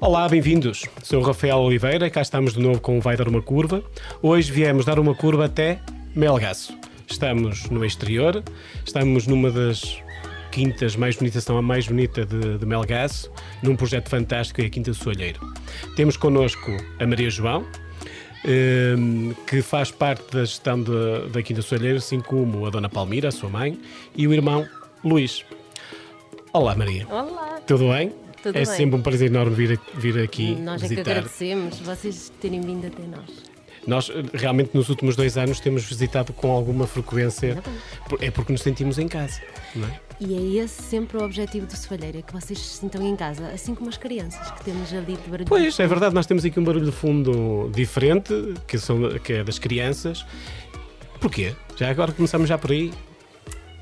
Olá, bem-vindos. Sou Rafael Oliveira, cá estamos de novo com Vai Dar Uma Curva. Hoje viemos dar uma curva até Melgaço. Estamos no exterior, estamos numa das quintas mais bonitas, são a mais bonita de, de Melgaço, num projeto fantástico, é a Quinta do Soalheiro. Temos connosco a Maria João, que faz parte da gestão de, da Quinta do Soalheiro, assim como a Dona Palmira, a sua mãe, e o irmão Luís. Olá, Maria. Olá. Tudo bem? Tudo é bem. sempre um prazer enorme vir, vir aqui Nós é que visitar. agradecemos vocês terem vindo até nós. Nós, eh, realmente, nos últimos dois anos temos visitado com alguma frequência. É porque nos sentimos em casa, não é? E é esse sempre o objetivo do Soalheiro, é que vocês se sintam em casa, assim como as crianças que temos ali de barulho. Pois, é verdade, nós temos aqui um barulho de fundo diferente, que, são, que é das crianças. Porquê? Já agora começamos já por aí.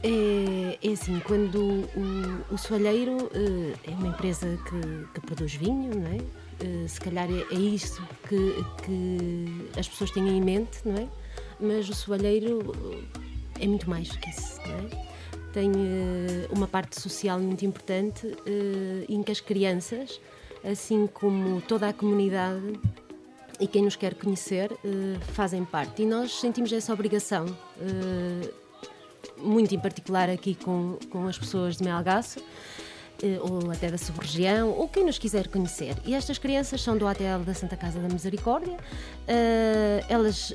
É, é assim, quando o, o Soalheiro eh, é uma empresa que, que produz vinho, não é? Eh, se calhar é, é isso que, que as pessoas têm em mente, não é? Mas o Soalheiro eh, é muito mais que isso, não é? Tem eh, uma parte social muito importante eh, em que as crianças, assim como toda a comunidade, e quem nos quer conhecer eh, fazem parte. E nós sentimos essa obrigação, muito em particular aqui com, com as pessoas de Melgaço, ou até da sub-região, ou quem nos quiser conhecer. E estas crianças são do ATL da Santa Casa da Misericórdia, elas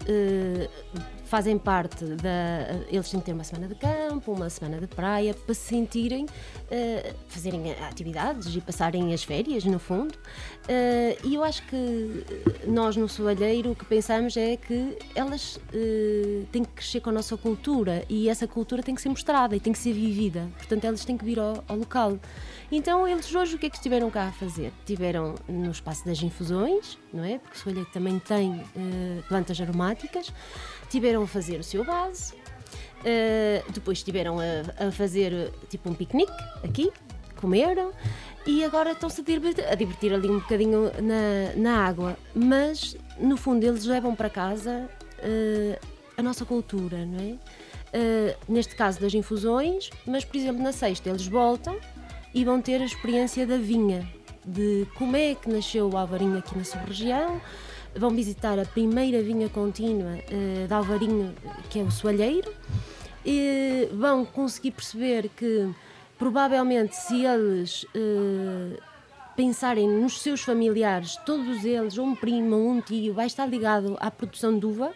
fazem parte da. Eles têm que ter uma semana de campo, uma semana de praia, para se sentirem, eh, fazerem atividades e passarem as férias, no fundo. Eh, e eu acho que nós no Soalheiro o que pensamos é que elas eh, têm que crescer com a nossa cultura e essa cultura tem que ser mostrada e tem que ser vivida. Portanto, elas têm que vir ao, ao local. Então, eles hoje o que é que estiveram cá a fazer? Estiveram no espaço das infusões, não é? Porque o Soalheiro também tem eh, plantas aromáticas. Tiveram a fazer o seu base. eh, depois estiveram a, a fazer eh, tipo um piquenique aqui, comeram e agora estão-se a divertir, a divertir ali um bocadinho na, na água. Mas no fundo eles levam para casa eh, a nossa cultura, não é? Eh, neste caso das infusões, mas por exemplo na sexta eles voltam e vão ter a experiência da vinha, de como é que nasceu o Alvarinho aqui na sua região. Vão visitar a primeira vinha contínua eh, de Alvarinho, que é o Soalheiro, e vão conseguir perceber que provavelmente se eles eh, pensarem nos seus familiares, todos eles, um primo, um tio, vai estar ligado à produção de uva,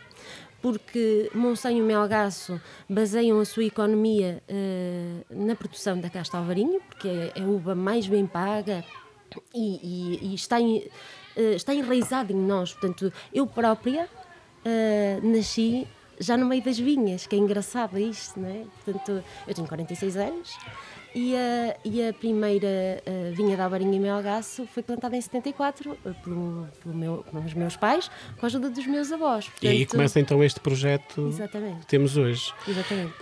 porque Monsanho e Melgaço baseiam a sua economia eh, na produção da casta alvarinho, porque é é a uva mais bem paga e, e- e está, em- está enraizada em nós. Portanto, eu própria eh, nasci já no meio das vinhas, que é engraçado isto, não é? Portanto, eu tenho 46 anos e a, e a primeira eh, vinha da Alvarinha e Melgaço foi plantada em 74 eh, pelo, pelo meu, pelos meus pais, com a ajuda dos meus avós. E aí Portanto, começa então este projeto Exatamente. que temos hoje. Exatamente.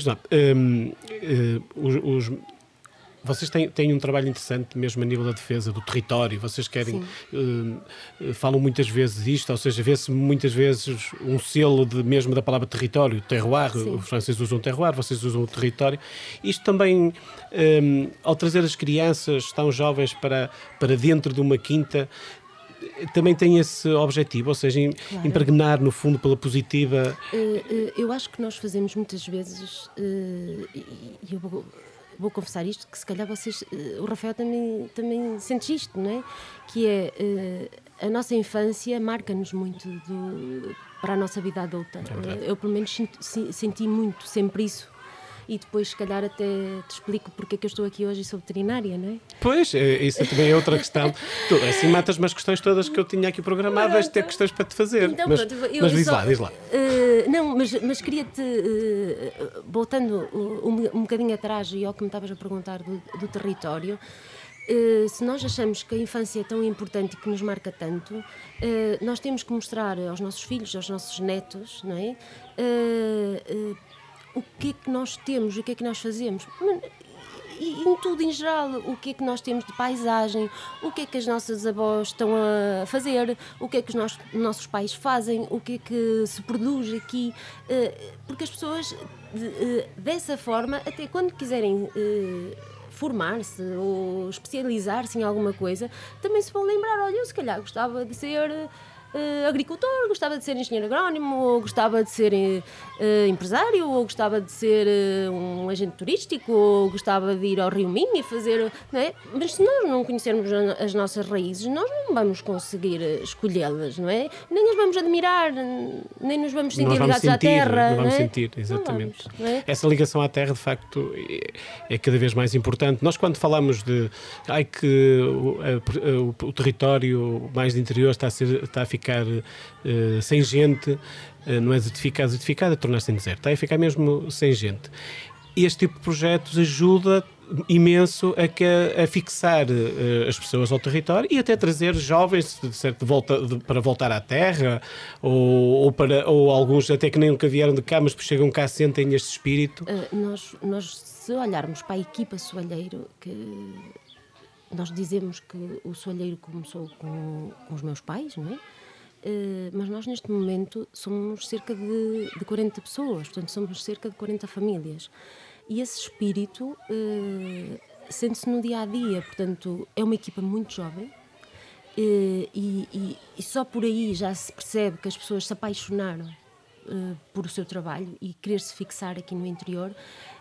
João, hum, eh, os, os- vocês têm, têm um trabalho interessante mesmo a nível da defesa do território. Vocês querem. eh, falam muitas vezes disto, ou seja, vê-se muitas vezes um selo de, mesmo da palavra território, terroir. Sim. Os franceses usam terroir, vocês usam o território. Isto também, hum, ao trazer as crianças tão jovens para, para dentro de uma quinta. eh, Também tem esse objetivo, ou seja, Claro. impregnar no fundo pela positiva eu acho que nós fazemos muitas vezes, e eu vou, confessar isto, que se calhar vocês, eh, o Rafael também, também sente isto, não é? Que é eh, a nossa infância marca-nos muito do- para a nossa vida adulta. verdade. Eh, eu, pelo menos, sinto- se- senti muito sempre isso. E depois, se calhar, até te explico porque é que eu estou aqui hoje e sou veterinária, não é? Pois, é, isso também é outra questão. Tu, assim matas-me as questões todas que eu tinha aqui programadas, ter questões para te fazer. Então, mas pronto, eu mas diz só- lá, diz lá. Eh, não, mas, mas queria-te, eh, voltando um, um bocadinho atrás e ao que me estavas a perguntar do, do território, eh, se nós achamos que a infância é tão importante e que nos marca tanto, eh, nós temos que mostrar aos nossos filhos, aos nossos netos, não é? Eh, o que é que nós temos, o que é que nós fazemos. e em tudo em geral, o que é que nós temos de paisagem, o que é que as nossas avós estão a fazer, o que é que os nossos, nossos pais fazem, o que é que se produz aqui, uh, porque as pessoas uh, dessa forma, até quando quiserem formar-se ou especializar-se em alguma coisa, também se vão lembrar, olha, eu se calhar gostava de ser uh, agricultor, gostava de ser engenheiro agrónimo, ou gostava de ser uh, empresário, ou gostava de ser uh, um agente turístico, ou gostava de ir ao Rio Minho e fazer. Não é? Mas se nós não conhecermos as nossas raízes, nós não vamos conseguir escolhê-las, não é? Nem as vamos admirar, nem nos vamos sentir vamos ligados sentir, à terra. Não vamos não é? sentir, exatamente. Vamos, é? Essa ligação à terra, de facto, é, é cada vez mais importante. Nós, quando falamos de ai, que o, a, o, o território mais de interior está a, ser, está a ficar ficar uh, sem gente, uh, não é desertificado, desertificado é tornar-se em deserto, está a ficar mesmo sem gente. Este tipo de projetos ajuda imenso a, que, a fixar uh, as pessoas ao território e até trazer jovens de, certo, volta, de, para voltar à terra ou, ou, para, ou alguns até que nem nunca vieram de cá, mas chegam cá, sentem este espírito. Nós, nós, se olharmos para a equipa Soalheiro, que nós dizemos que o Soalheiro começou com, com os meus pais, não é? Uh, mas nós neste momento somos cerca de, de 40 pessoas, portanto somos cerca de 40 famílias. E esse espírito uh, sente-se no dia a dia, portanto é uma equipa muito jovem. Uh, e, e, e, só por aí já se percebe que as pessoas se apaixonaram por o seu trabalho e querer se fixar aqui no interior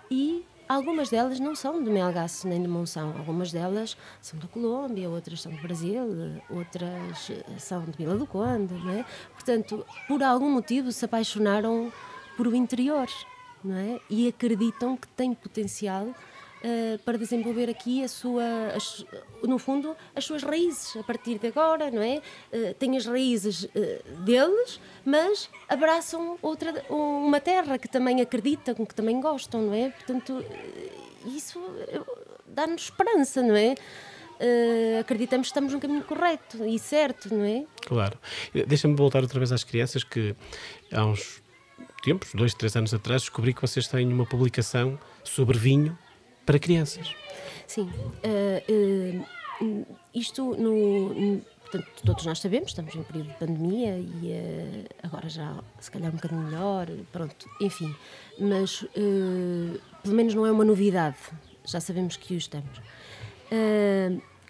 e Algumas delas não são de Melgaço nem de Monção, algumas delas são da Colômbia, outras são do Brasil, outras eh, são de Vila do Conde, não é? Portanto, por algum motivo se apaixonaram por o interior, não é? E acreditam que tem potencial Uh, para desenvolver aqui a sua, as, no fundo, as suas raízes a partir de agora, não é? Uh, as raízes uh, deles, mas abraçam outra, uma terra que também acreditam, que também gostam, não é? Portanto, isso dá-nos esperança, não é? acreditamos que estamos no caminho correto e certo, não é? Claro. Deixa-me voltar outra vez às crianças que há uns tempos, dois, três anos atrás, descobri que vocês têm uma publicação sobre vinho para crianças. Sim. Uh, uh, isto no, portanto, todos nós sabemos, estamos em período de pandemia e uh, agora já se calhar um bocadinho melhor, pronto, enfim. Mas pelo menos não é uma novidade, já sabemos que o estamos.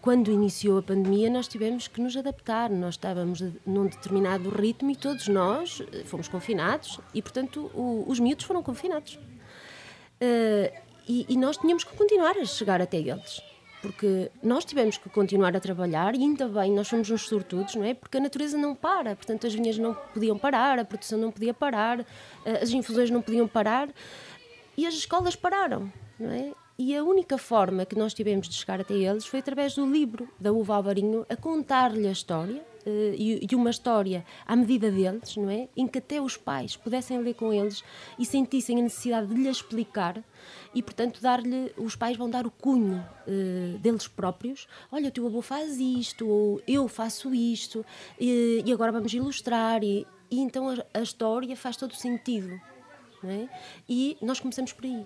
quando iniciou a pandemia, nós tivemos que nos adaptar, nós estávamos num determinado ritmo e todos nós fomos confinados e, portanto, o, os miúdos foram confinados. E, e, nós tínhamos que continuar a chegar até eles. Porque nós tivemos que continuar a trabalhar e ainda bem, nós somos uns sortudos, não é? Porque a natureza não para, portanto as vinhas não podiam parar, a produção não podia parar, eh, as infusões não podiam parar e as escolas pararam, não é? E a única forma que nós tivemos de chegar até eles foi através do livro da Uva Alvarinho, a contar-lhe a história, uh, e, uma história à medida deles, não é? Em que até os pais pudessem ler com eles e sentissem a necessidade de lhe explicar e, portanto, dar-lhe, os pais vão dar o cunho uh, deles próprios. Olha, o teu avô faz isto, ou eu faço isto, e agora vamos ilustrar. E, e então a, a, história faz todo o sentido. Não é? E nós começamos por aí.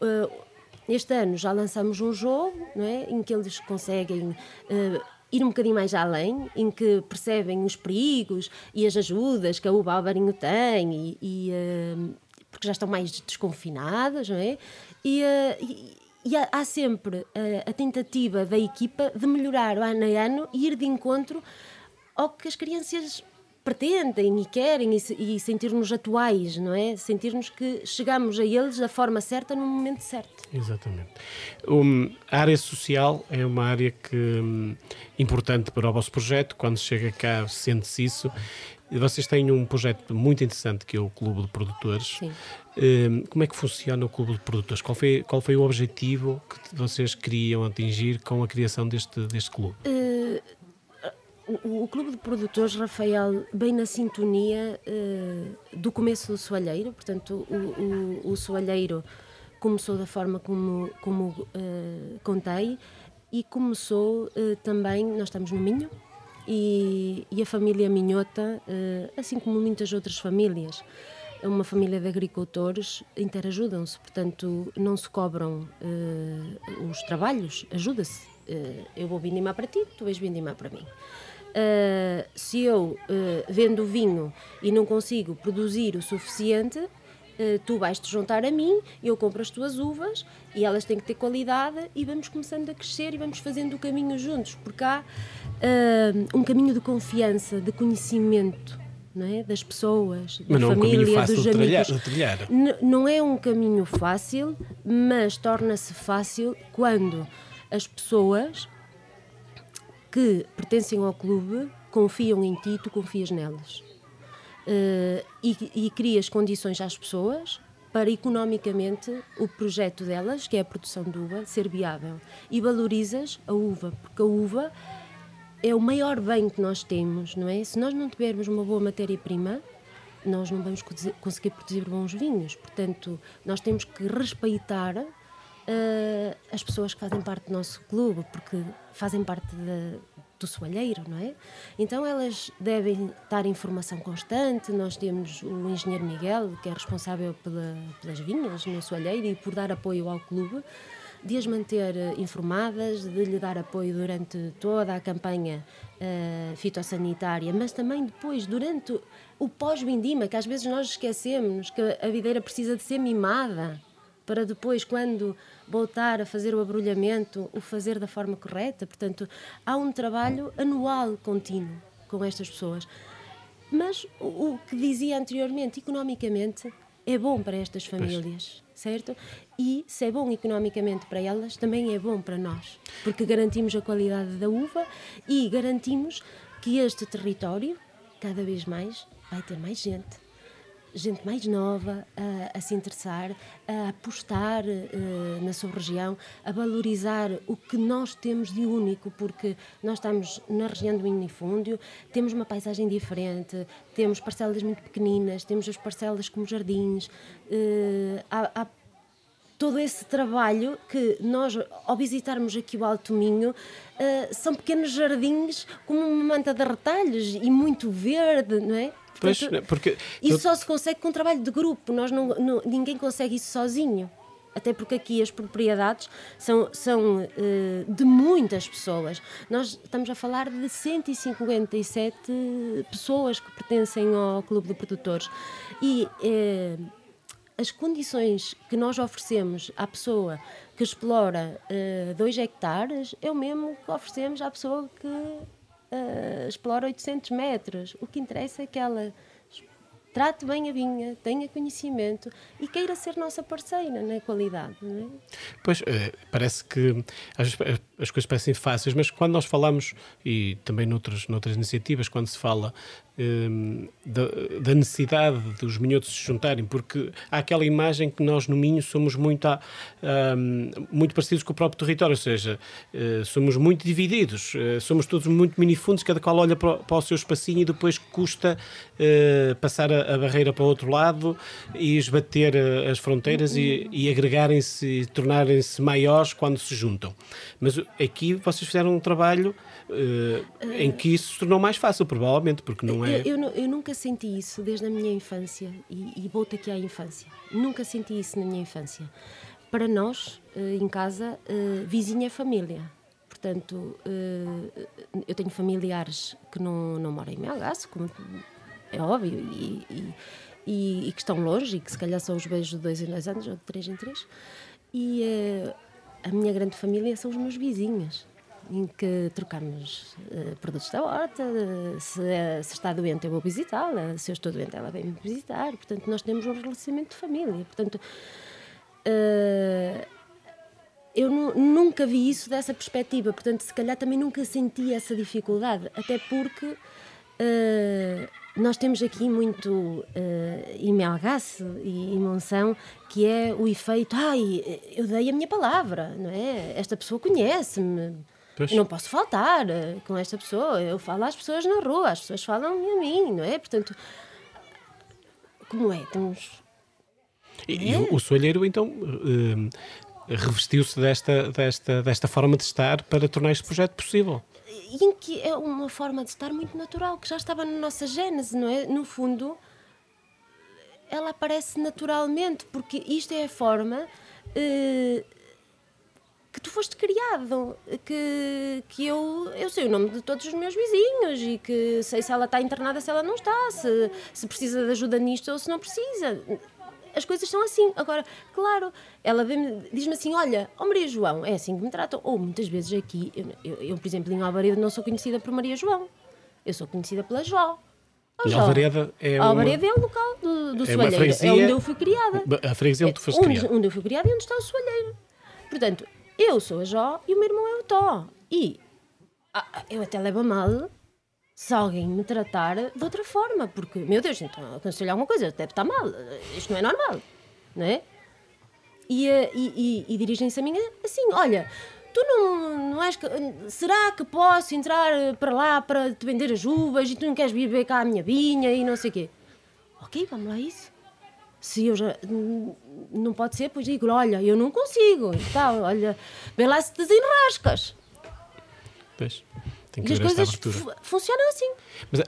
Uh, este ano já lançamos um jogo não é? em que eles conseguem uh, ir um bocadinho mais além, em que percebem os perigos e as ajudas que a Uba Alvarinho tem, e, e uh, porque já estão mais desconfinadas, não é? E, uh, e, e há, sempre a tentativa da equipa de melhorar ano a ano e ir de encontro ao que as crianças pretendem e querem e, e sentir-nos atuais, não é? Sentir-nos que chegamos a eles da forma certa no momento certo. Exatamente. Um, a área social é uma área que um, importante para o vosso projeto. Quando chega cá, sente-se isso. Vocês têm um projeto muito interessante que é o Clube de Produtores. Sim. Um, como é que funciona o Clube de Produtores? Qual foi, qual foi o objetivo que vocês queriam atingir com a criação deste, deste clube? Uh o, Clube de Produtores Rafael, bem na sintonia uh, do começo do Soalheiro, portanto, o, o, o Soalheiro começou da forma como, como uh, contei e começou uh, também, nós estamos no Minho, e, e a família Minhota, assim como muitas outras famílias, uma família de agricultores interajudam-se, portanto, não se cobram os trabalhos, ajuda-se. Eu vou vindimar para ti, tu vais vindimar para mim. Uh, se eu vendo vinho e não consigo produzir o suficiente, tu vais-te juntar a mim, eu compro as tuas uvas e elas têm que ter qualidade e vamos começando a crescer e vamos fazendo o caminho juntos, porque há um caminho de confiança, de conhecimento não é? das pessoas, da família, é um dos amigos. De trilhar, de trilhar. Não é um caminho fácil, mas torna-se fácil quando as pessoas que pertencem ao clube confiam em ti, tu confias nelas. Uh, e, e crias condições às pessoas para economicamente o projeto delas, que é a produção de uva, ser viável. E valorizas a uva, porque a uva é o maior bem que nós temos, não é? Se nós não tivermos uma boa matéria-prima, nós não vamos conseguir produzir bons vinhos. Portanto, nós temos que respeitar uh, as pessoas que fazem parte do nosso clube, porque fazem parte do soalheiro, não é? Então elas devem estar em formação constante. Nós temos o engenheiro Miguel, que é responsável pela, pelas vinhas no soalheiro e por dar apoio ao clube de as manter eh, informadas, de lhe dar apoio durante toda a campanha uh, fitossanitária, mas também depois, durante o pós-vindima, que às vezes nós esquecemos que a videira precisa de ser mimada para depois, quando voltar a fazer o abrulhamento, o fazer da forma correta. Portanto, há um trabalho anual contínuo com estas pessoas. Mas o, que dizia anteriormente, economicamente, é bom para estas famílias, pois. certo? E se é bom economicamente para elas, também é bom para nós, porque garantimos a qualidade da uva e garantimos que este território, cada vez mais, vai ter mais gente gente mais nova a, a se interessar, a apostar uh, na sua região, a valorizar o que nós temos de único, porque nós estamos na região do minifúndio, temos uma paisagem diferente, temos parcelas muito pequeninas, temos as parcelas como jardins, uh, há, há todo esse trabalho que nós, ao visitarmos aqui o Alto Minho, uh, são pequenos jardins com uma manta de retalhos e muito verde, não é? Pois, porque isso só se consegue com um trabalho de grupo, nós não, não, ninguém consegue isso sozinho. Até porque aqui as propriedades são, são uh, de muitas pessoas. Nós estamos a falar de 157 pessoas que pertencem ao Clube de Produtores. E uh, as condições que nós oferecemos à pessoa que explora 2 uh, eh, hectares é o mesmo que oferecemos à pessoa que uh, explora 800 metros. O que interessa é que ela trate bem a vinha, tenha conhecimento e queira ser nossa parceira na qualidade. É? Pois, eh, parece que as, as coisas parecem fáceis, mas quando nós falamos, e também noutras, noutras iniciativas, quando se fala um, da, da, necessidade dos minhotos se juntarem, porque há aquela imagem que nós no Minho somos muito, um, muito parecidos com o próprio território, ou seja, uh, somos muito divididos, uh, somos todos muito minifundos, cada qual olha para, para o seu espacinho e depois custa uh, passar a, a, barreira para o outro lado e esbater as fronteiras e, e agregarem-se e tornarem-se maiores quando se juntam. Mas aqui vocês fizeram um trabalho em que isso se tornou mais fácil, provavelmente, porque não é? Eu, eu, eu, nunca senti isso desde a minha infância e, e volto aqui à infância. Nunca senti isso na minha infância. Para nós, eh, em casa, eh, vizinha é família. Portanto, eu tenho familiares que não, não moram em Melgaço, como é óbvio, e, e, e, que estão longe e que se calhar são os beijos de dois em dois anos ou de três em três. E a minha grande família são os meus vizinhos em que trocamos uh, produtos da horta. Se, uh, se, está doente, eu vou visitá-la. Se eu estou doente, ela vem me visitar. Portanto, nós temos um relacionamento de família. Portanto, uh, eu nunca vi isso dessa perspectiva. Portanto, se calhar também nunca senti essa dificuldade. Até porque nós temos aqui muito uh, em Melgaço e em Monção que é o efeito ai, eu dei a minha palavra, não é? Esta pessoa conhece-me não posso faltar uh, com esta pessoa. Eu falo às pessoas na rua, as pessoas falam a mim, não é? Portanto, como é? Temos. E, é? o, o soalheiro, então, uh, revestiu-se desta, desta, desta forma de estar para tornar este projeto possível. E em que é uma forma de estar muito natural, que já estava na nossa gênese, não é? No fundo, ela aparece naturalmente, porque isto é a forma uh, que tu foste criado, que, que eu, eu sei o nome de todos os meus vizinhos e que sei se ela está internada, se ela não está, se, se precisa de ajuda nisto ou se não precisa. As coisas são assim. Agora, claro, ela diz-me assim: Olha, oh Maria João, é assim que me tratam. Ou muitas vezes aqui, eu, eu, eu por exemplo, em Alvaredo não sou conhecida por Maria João, eu sou conhecida pela Jó. Oh. Alvareda é uma... Alvareda é o local do, do é soalheiro. É onde eu fui criada. A freguesia onde tu foste criada. Onde eu fui criada e onde está o soalheiro. Portanto, eu sou a Jó e o meu irmão é o Tó. E ah, eu até levo a mal se alguém me tratar de outra forma, porque, meu Deus, então aconselho alguma coisa, deve estar mal, isto não é normal, não é? E, eh, e, e, e dirigem-se a mim assim: olha, tu não, não és. Será que posso entrar para lá para te vender as uvas e tu não queres vir ver cá a minha vinha e não sei o quê? Ok, vamos lá, isso se eu já não pode ser, pois digo, olha, eu não consigo, então, olha, vê lá se desenrascas. Pois, tem que e as coisas funcionam assim. Mas,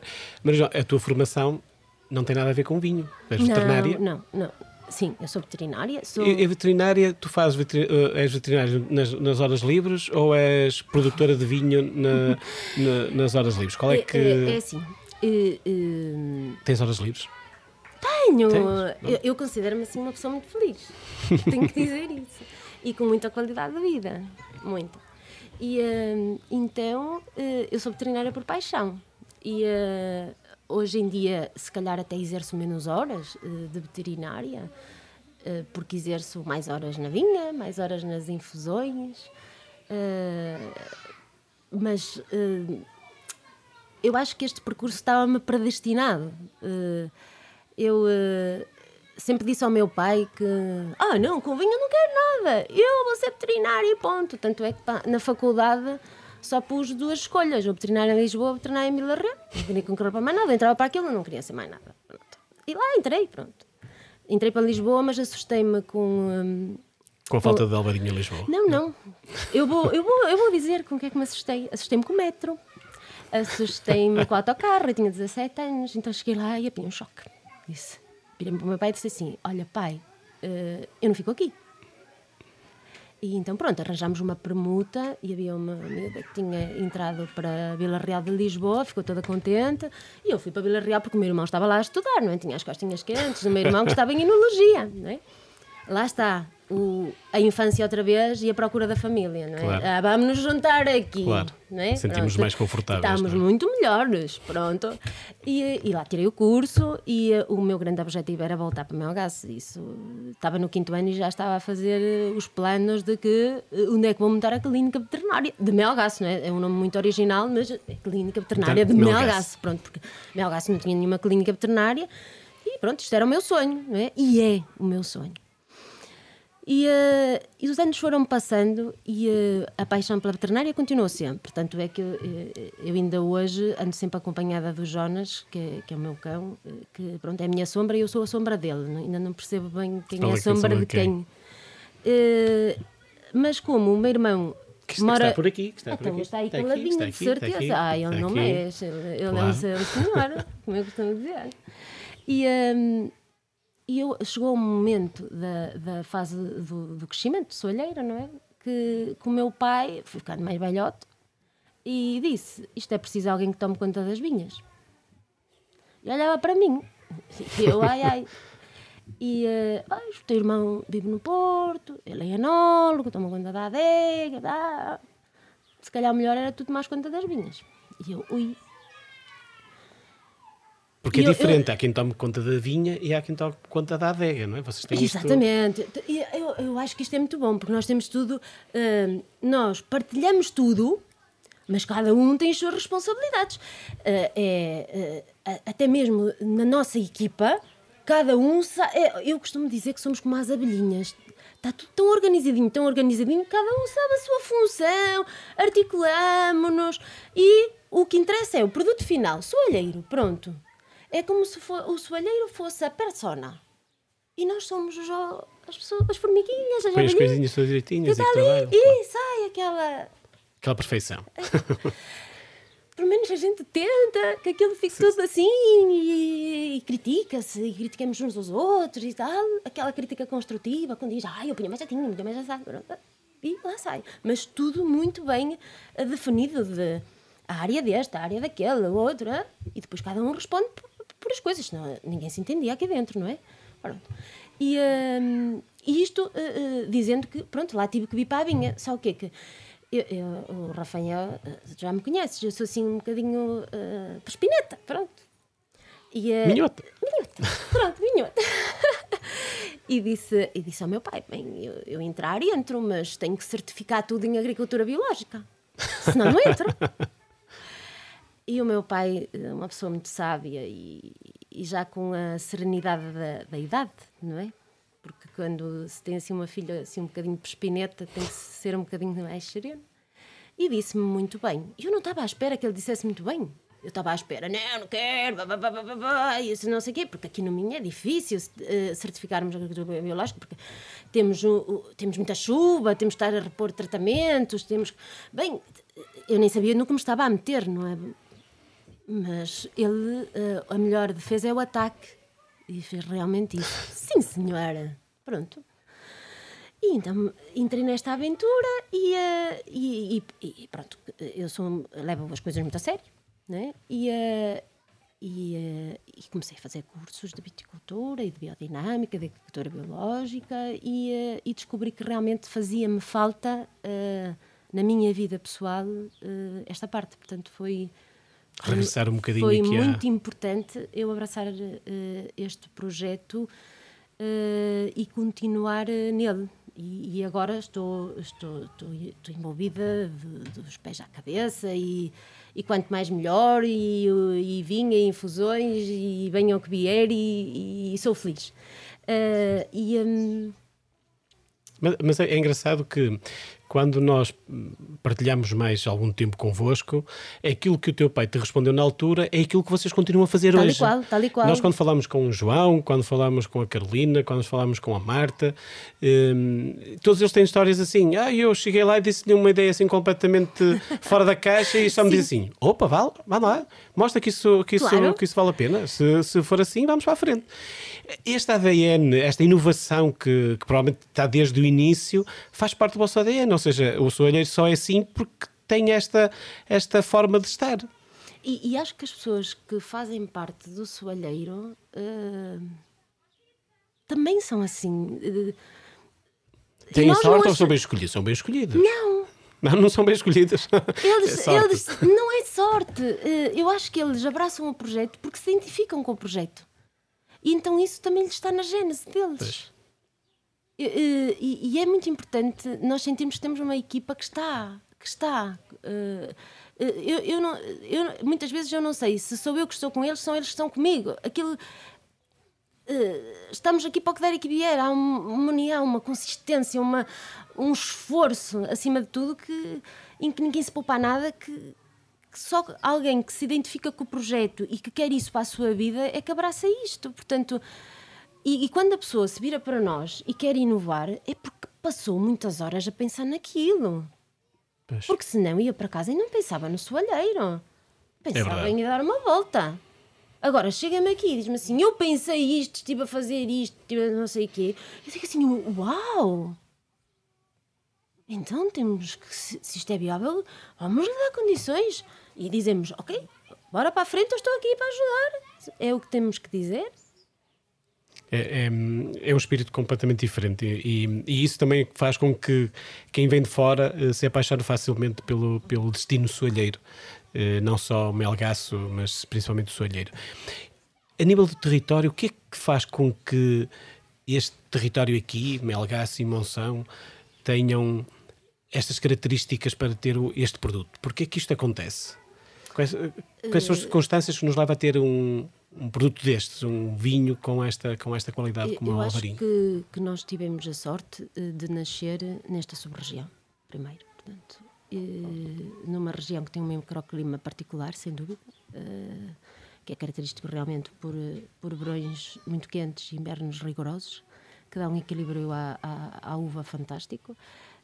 mas a tua formação não tem nada a ver com vinho, és não, veterinária? Não, não. Sim, eu sou veterinária. Sou... E, e veterinária, tu fazes veteri eh, és veterinária nas, nas, horas livres ou és produtora de vinho na, na, nas horas livres? Qual é, é que. É, é assim. É, é... Tens horas livres? Tenho! Eu, eu considero-me assim uma pessoa muito feliz. Tenho que dizer isso. E com muita qualidade de vida. Muita. E uh, então, uh, eu sou veterinária por paixão. E uh, hoje em dia, se calhar até exerço menos horas de veterinária, porque exerço mais horas na vinha, mais horas nas infusões. mas eu acho que este percurso estava-me predestinado eu sempre disse ao meu pai que ah não, com vinho eu não quero nada, eu vou ser veterinária e ponto. Tanto é que pá, na faculdade só pus duas escolhas, o veterinário em Lisboa, o veterinário em Vila Real. Não queria concorrer para mais nada, entrava para aquilo, não queria ser mais nada. Pronto. E lá entrei, pronto. Entrei para Lisboa, mas assustei-me com. Um, com a falta com... de Alvarinho em Lisboa? Não, não. Eu vou, eu vou, eu vou dizer com o que é que me assustei. Assustei-me com o metro. Assustei-me com o autocarro. Eu tinha 17 anos, então cheguei lá e apanhei um choque disse, virei-me para o meu pai e disse assim: Olha, pai, uh, eu não fico aqui. E então, pronto, arranjámos uma permuta e havia uma amiga que tinha entrado para Vila Real de Lisboa, ficou toda contente. E eu fui para Vila Real porque o meu irmão estava lá a estudar, não é? Tinha as costinhas quentes, o meu irmão que estava em enologia, não é? Lá está, o, a infância outra vez e a procura da família, não é? Claro. Ah, vamos nos juntar aqui, claro. não é? Sentimos pronto. mais confortáveis. Estamos é? muito melhores, pronto. E, e, lá tirei o curso e uh, o meu grande objetivo era voltar para o meu Melgaço. Isso estava no quinto ano e já estava a fazer uh, os planos de que uh, onde é que vou montar a clínica veterinária de Melgaço, não é? É um nome muito original, mas é clínica veterinária de Melgaço. Melgaço, pronto, porque Melgaço não tinha nenhuma clínica veterinária e pronto, isto era o meu sonho, não é? E é o meu sonho. E, uh, e, os anos foram passando e uh, a paixão pela veterinária continuou sempre. Tanto é que eu, eh, eu, ainda hoje ando sempre acompanhada do Jonas, que, é, que é o meu cão, que pronto, é a minha sombra e eu sou a sombra dele. Não, ainda não percebo bem quem Fala é a sombra de quem. quem. Uh, mas como o meu irmão que mora... está por aqui, que está então, por aqui. está aí está caladinho, aqui, de certeza. Aqui, ah, ele não mexe, ele, claro. é um senhor, como eu costumo dizer. E, um, e eu, chegou um momento da, da fase do, do crescimento, de soalheira, não é? Que, o meu pai, fui ficando mais velhote, e disse: Isto é preciso alguém que tome conta das vinhas. E olhava para mim, e eu, ai, ai. E uh, o teu irmão vive no Porto, ele é enólogo, toma conta da adega, se calhar o melhor era tu tomares conta das vinhas. E eu, ui, porque é eu, diferente, eu, há quem tome conta da vinha e há quem tome conta da adega, não é? Vocês têm Exatamente. Isto... Eu, eu acho que isto é muito bom, porque nós temos tudo, uh, nós partilhamos tudo, mas cada um tem as suas responsabilidades. Uh, é, uh, até mesmo na nossa equipa, cada um. É, eu costumo dizer que somos como as abelhinhas. Está tudo tão organizadinho, tão organizadinho, cada um sabe a sua função, articulamos-nos e o que interessa é o produto final, soalheiro, pronto é como se o soalheiro fosse a persona. E nós somos os, as pessoas, as formiguinhas, as Põe as coisinhas todas direitinhas e, e, e sai aquela... Aquela perfeição. pelo menos a gente tenta que aquilo fique tudo assim e, e critica-se e criticamos uns aos outros e tal. Aquela crítica construtiva, quando diz, ah, eu punha mais jatinho, punha mais assado. E lá sai. Mas tudo muito bem eh, definido de a área desta, a área daquela, a outra, e depois cada um responde por, as coisas, senão ninguém se entendia aqui dentro, não é? Pronto. E, um, e isto uh, uh, dizendo que, pronto, lá tive que vir para a vinha. Só o quê? Que eu, eu, o Rafael já me conheces, eu sou assim um bocadinho uh, perspineta, pronto. E, uh, minhota. Minhota, pronto, minhota. e, disse, e disse ao meu pai: bem, eu, eu entrar entro, mas tenho que certificar tudo em agricultura biológica, senão não entro. E o meu pai, uma pessoa muito sábia e, e já com a serenidade da, da idade, não é? porque quando se tem assim uma filha assim um bocadinho perspineta tem que ser um bocadinho mais sereno. E disse-me muito bem. Eu não estava à espera que ele dissesse muito bem. Eu estava à espera, não, não quero, blá, blá, blá, blá, isso não sei o quê, porque aqui no Minho é difícil uh, certificarmos a agricultura biológica, porque temos, temos muita chuva, temos que estar a repor tratamentos, temos... Bem, eu nem sabia no que me estava a meter, não é? Mas ele, uh, a melhor defesa é o ataque. E fez realmente isso. Sim, senhora. Pronto. E então entrei nesta aventura e, uh, e, e, e, pronto, eu sou, levo as coisas muito a sério, né? E, uh, e, uh, e, comecei a fazer cursos de viticultura e de biodinâmica, de agricultura biológica e, e descobri que realmente fazia-me falta na minha vida pessoal esta parte. Portanto, foi regressar um bocadinho Foi muito importante eu abraçar uh, este projeto uh, e continuar uh, nele. E, e, agora estou, estou, estou, estou envolvida de, dos pés à cabeça e, e quanto mais melhor e, e vinha, e infusões e venham que vier e, e sou feliz. e, um... mas, mas é, é engraçado que quando nós partilhamos mais algum tempo convosco, é aquilo que o teu pai te respondeu na altura, é aquilo que vocês continuam a fazer tal hoje. Tal e qual, tal e qual. Nós, quando falamos com o João, quando falamos com a Carolina, quando falamos com a Marta, hum, todos eles têm histórias assim. Ah, eu cheguei lá e disse-lhe uma ideia assim completamente fora da caixa e só me diz assim: opa, vá, vá lá, mostra que isso, que isso, claro. que isso vale a pena. Se, se for assim, vamos para a frente. Este ADN, esta inovação que, que provavelmente está desde o início, faz parte do vosso ADN, ou seja, o soalheiro só é assim porque tem esta, esta forma de estar. E, e acho que as pessoas que fazem parte do soalheiro uh, também são assim. Uh, Têm sorte ou são bem escolhidas? São bem escolhidas. Não. Não, não são bem escolhidas. Eles, é eles não é sorte. Uh, eu acho que eles abraçam o projeto porque se identificam com o projeto. E então isso também lhe está na gênese deles. Pois. E, e, é muito importante nós sentirmos que temos uma equipa que está. Que está uh, eu, eu, não, eu, muitas vezes eu não sei se sou eu que estou com eles, são eles que estão comigo. Aquilo, uh, estamos aqui para o que der e que vier. Há uma união, uma consistência, uma, um esforço, acima de tudo, que, em que ninguém se poupa nada, que, que só alguém que se identifica com o projeto e que quer isso para a sua vida é que abraça isto. Portanto, e, e quando a pessoa se vira para nós e quer inovar, é porque passou muitas horas a pensar naquilo. Pois. Porque senão ia para casa e não pensava no soalheiro. Pensava é em dar uma volta. Agora, chega-me aqui e diz-me assim: Eu pensei isto, estive a fazer isto, estive a não sei o quê. Eu digo assim: Uau! Então temos que, se, se isto é viável, vamos lhe dar condições e dizemos: Ok, bora para a frente, eu estou aqui para ajudar. É o que temos que dizer. É, é, é, um espírito completamente diferente e, e, isso também faz com que quem vem de fora uh, se apaixone facilmente pelo, pelo destino soalheiro, uh, não só o melgaço, mas principalmente o soalheiro. A nível do território, o que é que faz com que este território aqui, Melgaço e Monção, tenham estas características para ter este produto? Porquê é que isto acontece? Quais, quais são as circunstâncias que nos leva a ter um, um produto destes, um vinho com esta, com esta qualidade como o Alvarinho? acho que, que nós tivemos a sorte eh, de nascer nesta sub-região, primeiro. Portanto, numa região que tem um microclima particular, sem dúvida, eh, que é característico realmente por, por verões muito quentes e invernos rigorosos, que dá um equilíbrio à, à, à uva fantástico.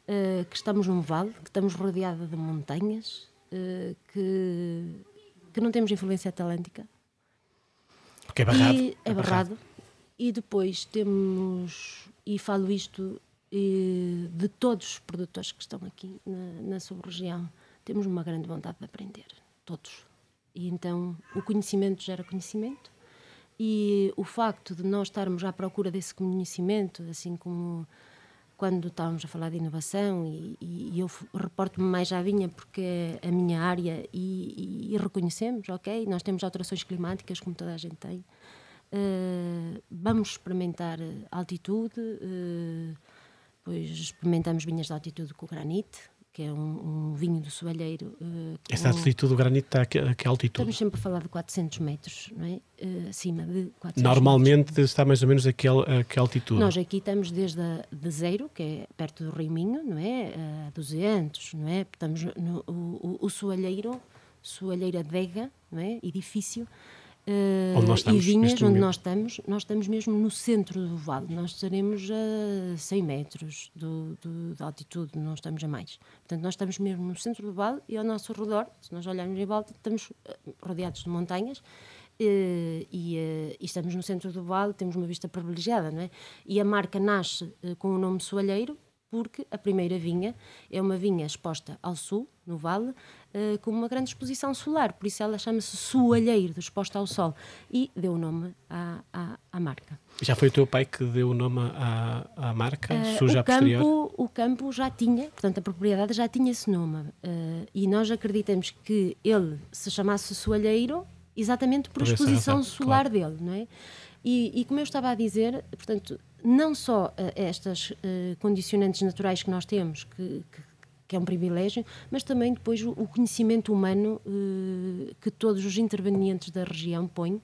Eh, que estamos num vale, que estamos rodeada de montanhas, que, que não temos influência atlântica. Porque é barrado. E é, é barrado. E depois temos, e falo isto e, de todos os produtores que estão aqui na, na sub-região, temos uma grande vontade de aprender, todos. E então o conhecimento gera conhecimento e o facto de nós estarmos à procura desse conhecimento, assim como quando estávamos a falar de inovação, e, e eu reporto-me mais à vinha porque é a minha área e, e, e, reconhecemos, ok, nós temos alterações climáticas como toda a gente tem. Uh, vamos experimentar altitude, uh, pois experimentamos vinhas de altitude com granite, que é um, um vinho do soalheiro. Uh, Essa altitude do granito está a que, a que altitude? Estamos sempre a falar de 400 metros, não é? Uh, acima de 400 Normalmente metros. está mais ou menos a que, a que altitude? Nós aqui estamos desde a, de zero, que é perto do Rio Minho, não é? A 200, não é? Estamos no, o, o, o soalheiro, soalheira Vega, não é? Edifício, onde nós estamos, e vinhas onde nós estamos, nós estamos mesmo no centro do vale. Nós estaremos a 100 metros do, do, de altitude, não estamos a mais. Portanto, nós estamos mesmo no centro do vale e ao nosso redor, se nós olharmos em volta, estamos eh, rodeados de montanhas uh, e, e, estamos no centro do vale, temos uma vista privilegiada, não é? E a marca nasce com o nome Soalheiro, porque a primeira vinha é uma vinha exposta ao sul, no vale, uh, com uma grande exposição solar, por isso ela chama-se Soalheiro, exposta ao sol, e deu o nome à, à, à, marca. Já foi o teu pai que deu o nome à, à marca, uh, suja o campo, O campo já tinha, portanto a propriedade já tinha esse nome, uh, e nós acreditamos que ele se chamasse Soalheiro exatamente por, por exposição solar claro. dele, não é? E, e, como eu estava a dizer, portanto, não só uh, estas uh, condicionantes naturais que nós temos, que, que, que, é um privilégio, mas também depois o, conhecimento humano uh, que todos os intervenientes da região põem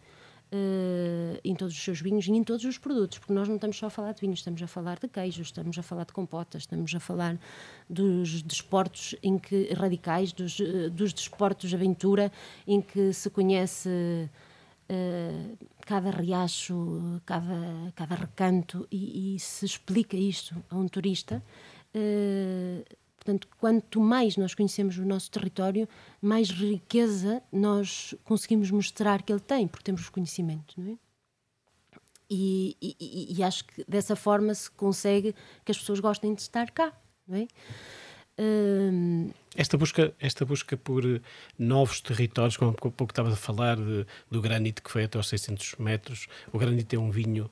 em todos os seus vinhos e em todos os produtos, porque nós não estamos só a falar de vinhos, estamos a falar de queijos, estamos a falar de compotas, estamos a falar dos desportos em que, radicais, dos, dos desportos de aventura, em que se conhece uh, cada riacho, cada, cada recanto e, e, se explica isto a um turista. Uh, portanto, quanto mais nós conhecemos o nosso território, mais riqueza nós conseguimos mostrar que ele tem, porque temos o conhecimento, não é? E, e, e, acho que dessa forma se consegue que as pessoas gostem de estar cá, não é? Esta busca, esta busca por novos territórios, como há pouco estavas a falar de, do granito que foi até aos 600 metros, o granito é um vinho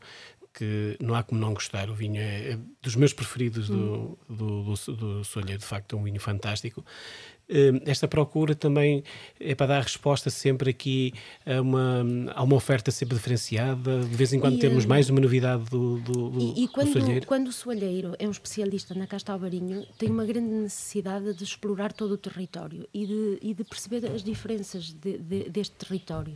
que não há como não gostar. O vinho é, é dos meus preferidos do, do, do, do Solheiro, de facto, é um vinho fantástico. Hum, esta procura também é para dar resposta sempre aqui a uma, a uma oferta sempre diferenciada. De vez em quando e, temos hum, mais uma novidade do, do, do, e, e quando, soalheiro. quando o soalheiro é um especialista na Casta Alvarinho, tem uma grande necessidade de explorar todo o território e de, e de perceber as diferenças de, de, deste território.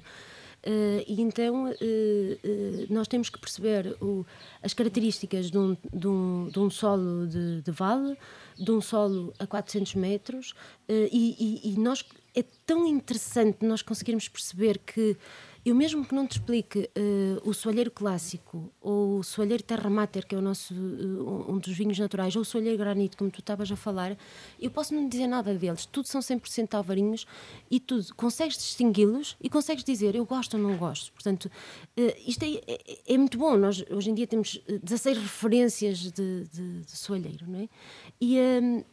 Uh, e então uh, uh, nós temos que perceber o, as características de um, de um, de um solo de, de, vale, de um solo a 400 metros, e, e, e nós, é tão interessante nós conseguirmos perceber que eu mesmo que não te explique uh, o soalheiro clássico ou o soalheiro terra mater, que é o nosso, uh, um dos vinhos naturais, ou o soalheiro granito, como tu estavas a falar, eu posso não dizer nada deles. Tudo são 100% alvarinhos e tudo. Consegues distingui-los e consegues dizer eu gosto ou não gosto. Portanto, uh, isto é, é, é, muito bom. Nós hoje em dia temos 16 referências de, de, de soalheiro, não é? E,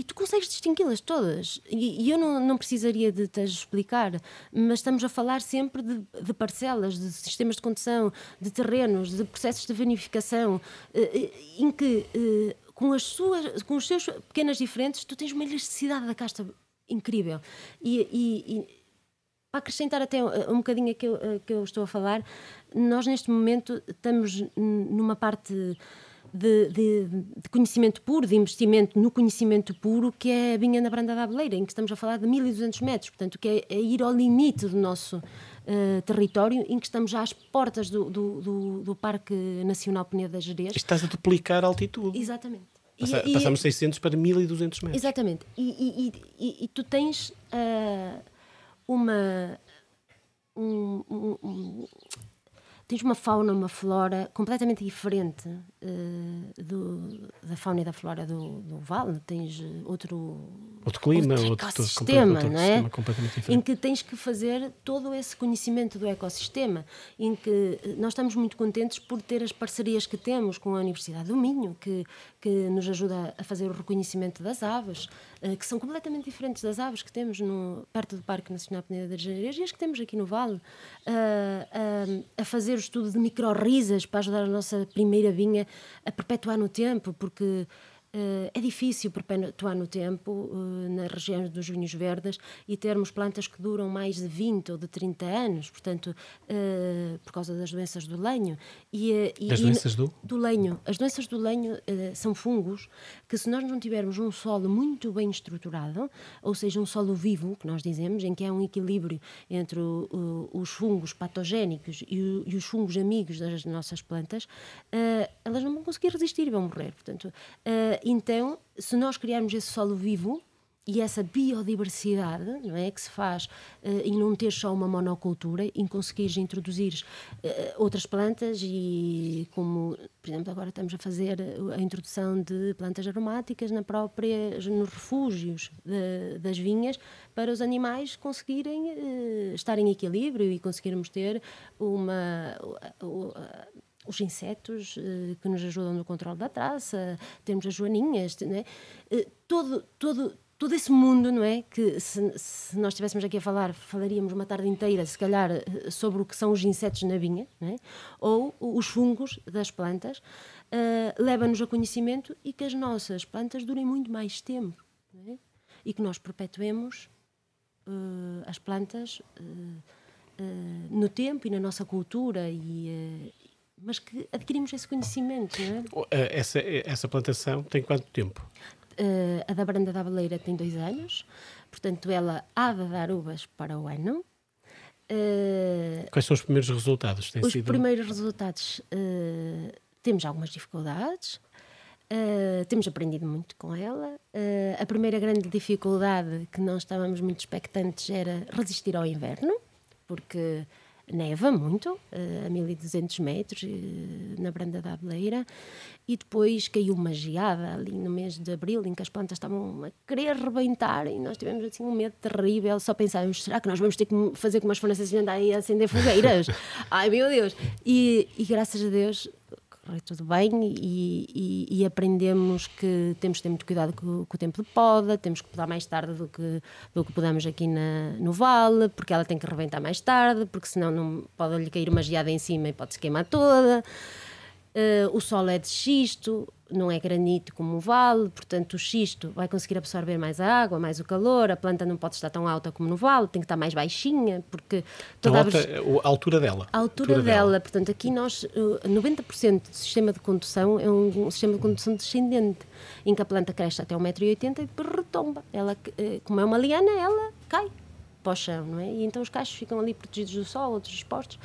e tu consegues distingui-las todas. E, e, eu não, não precisaria de te explicar, mas estamos a falar sempre de, de, parcelas, de sistemas de condução, de terrenos, de processos de vinificação, eh, eh, em que eh, com as suas, com os seus pequenas diferentes, tu tens uma elasticidade da casta incrível. E, e, e para acrescentar até um bocadinho que eu, que eu estou a falar, nós neste momento estamos numa parte de, de, de, conhecimento puro, de investimento no conhecimento puro, que é a vinha na Branda da Abeleira, em que estamos a falar de 1200 metros, portanto, que é, é ir ao limite do nosso uh, território, em que estamos já às portas do, do, do, do Parque Nacional Peneda da Gerês. Estás a duplicar a altitude. Exatamente. Passa, e, passamos 600 para 1200 metros. Exatamente. E, e, e tu tens uh, uma. Um, um, um, tens uma fauna, uma flora completamente diferente uh, do, da fauna e da flora do, do vale. Tens outro, outro clima, outro outro, ecossistema, outro, não é? Em que tens que fazer todo esse conhecimento do ecossistema, em que eh, nós estamos muito contentes por ter as parcerias que temos com a Universidade do Minho, que, que nos ajuda a fazer o reconhecimento das aves, eh, que são completamente diferentes das aves que temos no, perto do Parque Nacional Peneda das Janeiras e as que temos aqui no Vale, a, a fazer o estudo de micro-risas para ajudar a nossa primeira vinha a perpetuar no tempo, porque Uh, é difícil perpetuar no tempo uh, nas regiões dos vinhos verdes e termos plantas que duram mais de 20 ou de 30 anos, portanto, uh, por causa das doenças do lenho. E, e das doenças do? Do lenho. As doenças do lenho são fungos que, se nós não tivermos um solo muito bem estruturado, ou seja, um solo vivo, que nós dizemos, em que há um equilíbrio entre o, o, os fungos patogénicos e, o, e, os fungos amigos das nossas plantas, elas não vão conseguir resistir e vão morrer. Portanto, então, se nós criarmos esse solo vivo e essa biodiversidade não é, que se faz uh, em não ter só uma monocultura, em conseguires introduzir uh, outras plantas e como, por exemplo, agora estamos a fazer a introdução de plantas aromáticas na própria, nos refúgios de, das vinhas para os animais conseguirem uh, estar em equilíbrio e conseguirmos ter uma os insetos uh, que nos ajudam no controle da traça, temos as joaninhas, né? Uh, todo, todo, todo esse mundo, não é? Que se, se, nós estivéssemos aqui a falar, falaríamos uma tarde inteira, se calhar, eh, sobre o que são os insetos na vinha, é? ou os fungos das plantas, uh, leva-nos a conhecimento e que as nossas plantas durem muito mais tempo é? e que nós perpetuemos as plantas no tempo e na nossa cultura e, mas que adquirimos esse conhecimento, é? Eh, essa, essa plantação tem quanto tempo? Uh, a da Branda da Baleira tem dois anos, portanto, ela há de dar uvas para o ano. Uh, Quais são os primeiros resultados? Tem os sido... primeiros resultados, uh, temos algumas dificuldades, temos aprendido muito com ela. a primeira grande dificuldade que nós estávamos muito expectantes era resistir ao inverno, porque neva muito, uh, a 1200 metros, uh, na Branda da Abeleira, e depois caiu uma geada ali no mês de abril, em que as plantas estavam a querer rebentar, e nós tivemos assim um medo terrível, só pensávamos, será que nós vamos ter que fazer como as franceses andar aí a acender fogueiras? Ai meu Deus! E, e graças a Deus correr tudo bem e, e, e, aprendemos que temos que ter muito cuidado com, com, o tempo de poda, temos que podar mais tarde do que, do que podamos aqui na, no vale, porque ela tem que reventar mais tarde, porque senão não pode lhe cair uma geada em cima e pode se queimar toda. Uh, o solo é de xisto, não é granito como o vale, portanto o xisto vai conseguir absorver mais a água, mais o calor, a planta não pode estar tão alta como no vale, tem que estar mais baixinha, porque toda a, a, altura dela. A altura, altura dela. dela. portanto aqui nós, 90% uh, do sistema de condução é um, sistema de condução descendente, em que a planta cresce até 1,80m e depois retomba. Ela, uh, como é uma liana, ela cai para o chão, não é? E então os cachos ficam ali protegidos do sol, outros expostos,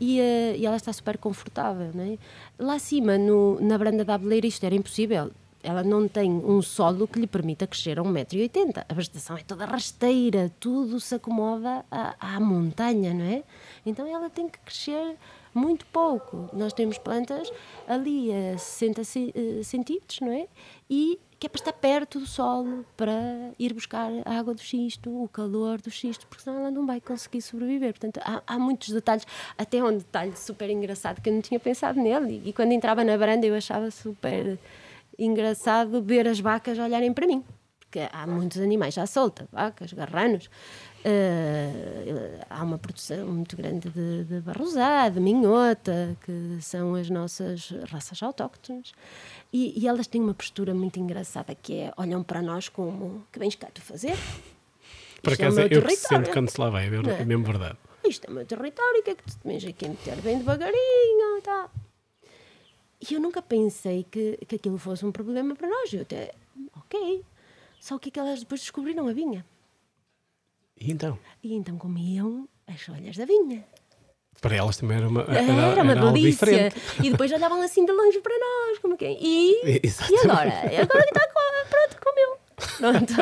e, uh, e ela está super confortável, não é? Lá acima, no, na branda da abeleira, isto era impossível. Ela não tem um solo que lhe permita crescer a 1,80m. A vegetação é toda rasteira, tudo se acomoda à, à montanha, não é? Então ela tem que crescer muito pouco. Nós temos plantas ali a 60 eh, centímetros, não é? E que é para estar perto do solo, para ir buscar a água do xisto, o calor do xisto, porque senão ela não vai conseguir sobreviver. Portanto, há, há muitos detalhes, até um detalhe super engraçado que eu não tinha pensado nele. E, e quando entrava na varanda eu achava super engraçado ver as vacas olharem para mim, porque há muitos animais já solta, vacas, garranos. Uh, há uma produção muito grande de, de barrosá, de minhota, que são as nossas raças autóctones. E, e, elas têm uma postura muito engraçada, que é olham para nós como que vens cá tu fazer? Por é acaso é eu que sinto quando se lá vai, é, é mesmo verdade. Isto é o meu território, que é que tu te vens aqui meter bem devagarinho? Tá. E eu nunca pensei que, que aquilo fosse um problema para nós. Eu até, ok. Só o que é que elas depois descobriram a vinha? E então? E então comiam as folhas da vinha. Para elas também era uma, era, era uma era delícia. E depois olhavam assim de longe para nós, como quem. E, e agora? Agora que está pronto, comeu. Pronto.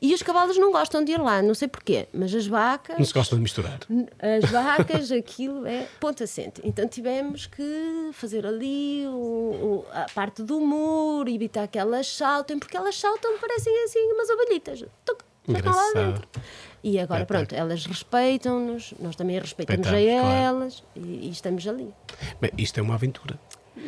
e os cavalos não gostam de ir lá, não sei porquê, mas as vacas. Não se gostam de misturar. As vacas, aquilo é ponto assente. Então tivemos que fazer ali o, o, a parte do muro, evitar que elas saltem, porque elas saltam, parecem assim umas ovelhitas. Tuc, já estão lá dentro. E agora, pronto, elas respeitam-nos, nós também respeitamos a elas claro. e, e estamos ali. Bem, isto é uma aventura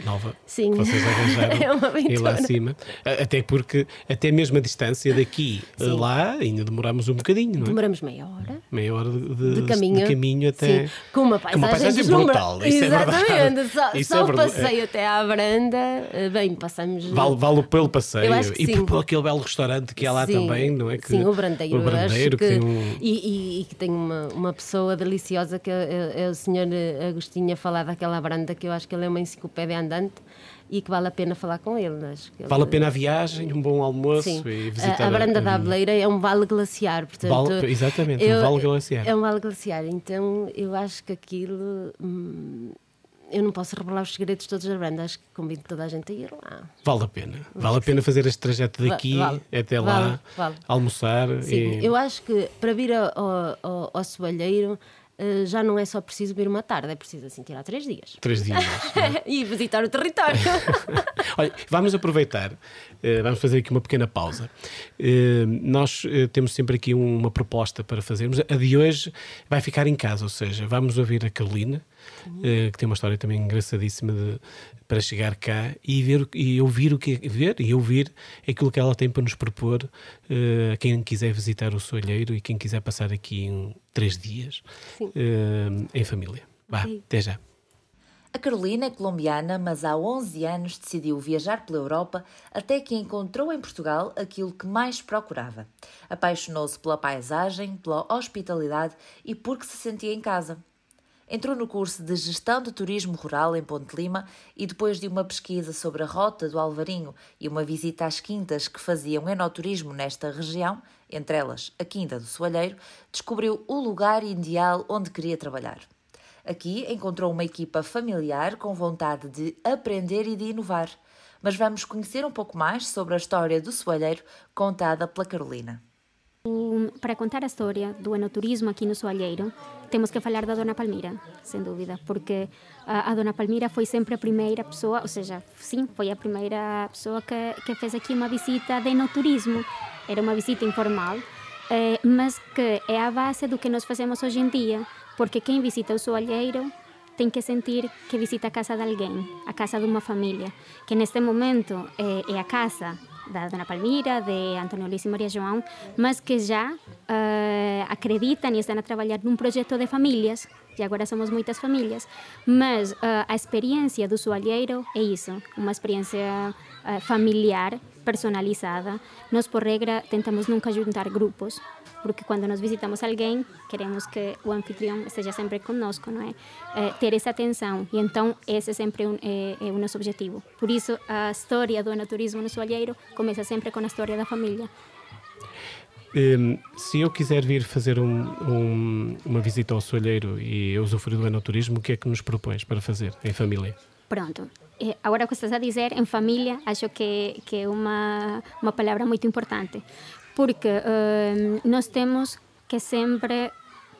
nova Sim. que vocês arranjaram é uma e lá acima. Até porque, até mesmo a distância daqui a lá, ainda demoramos um bocadinho, não é? Demoramos meia hora. Meia hora de, de, caminho. de caminho até. Sim. Com uma paisagem, uma paisagem brutal. Isso Exatamente. É. Só, Isso só é o passeio até à varanda, eh, bem, passamos. Vale, vale pelo passeio. e sim. por aquele belo restaurante que há lá sim. também, não é? Que, sim, o Brandeiro. O Brandeiro que, que, tem um... e, e, e, que tem uma, uma pessoa deliciosa que é, é o senhor Agostinho a falar daquela varanda que eu acho que ele é uma enciclopédia andante e que vale a pena falar com ele. Ele... Vale a pena a viagem, um bom almoço Sim. e visitar. A, a Baranda da Abeleira é um vale glaciar, portanto. Vale, exatamente, eu, um vale glaciar. É um vale glaciar, então eu acho que aquilo. Hum, eu não posso revelar os segredos todos da banda, acho que convido toda a gente a ir lá. Vale a pena. Vale a pena fazer este trajeto daqui vale, até vale, lá, vale. almoçar. Sim, e... eu acho que para vir ao, ao, ao Soalheiro Uh, já não é só preciso vir uma tarde, é preciso assim tirar três dias. Três dias. é? e visitar o território. Olha, vamos aproveitar, uh, vamos fazer aqui uma pequena pausa. Uh, nós temos sempre aqui uma proposta para fazermos. A de hoje vai ficar em casa, ou seja, vamos ouvir a Carolina, que tem uma história também engraçadíssima de, para chegar cá e ver e ouvir o que ver e ouvir aquilo que ela tem para nos propor a quem quiser visitar o Solheiro e quem quiser passar aqui um, três dias em família. Vá, Sim. até já. A Carolina é colombiana, mas há 11 anos decidiu viajar pela Europa até que encontrou em Portugal aquilo que mais procurava. Apaixonou-se pela paisagem, pela hospitalidade e porque se sentia em casa. Entrou no curso de Gestão de Turismo Rural em Ponte Lima e, depois de uma pesquisa sobre a Rota do Alvarinho e uma visita às quintas que faziam enoturismo nesta região, entre elas a Quinta do Soalheiro, descobriu o lugar ideal onde queria trabalhar. Aqui encontrou uma equipa familiar com vontade de aprender e de inovar. Mas vamos conhecer um pouco mais sobre a história do Soalheiro contada pela Carolina. Para contar a história do enoturismo aqui no Soalheiro, temos que falar da Dona Palmira, sem dúvida, porque a, a, Dona Palmira foi sempre a primeira pessoa, ou seja, sim, foi a primeira pessoa que, que fez aqui uma visita de enoturismo. Era uma visita informal, eh, mas que é a base do que nós fazemos hoje em dia, porque quem visita o Soalheiro tem que sentir que visita a casa de alguém, a casa de uma família, que neste momento é, é a casa da Dona Palmira, de António Luís e Maria João, mas que já uh, acreditam e estão a trabalhar num projeto de famílias, e agora somos muitas famílias, mas uh, a experiência do soalheiro é isso, uma experiência uh, familiar, personalizada. Nós, por regra, tentamos nunca juntar grupos, porque quando nós visitamos alguém, queremos que o anfitrião esteja sempre conosco, não é? é ter essa atenção, e então esse sempre um, é, é o nosso objetivo. Por isso, a história do enoturismo no Soalheiro começa sempre com a história da família. Um, se eu quiser vir fazer um, um, uma visita ao Soalheiro e usufruir do enoturismo, o que é que nos propões para fazer em família? Pronto. Agora o que estás a dizer, em família, acho que, que é uma, uma palavra muito importante porque uh, nós temos que sempre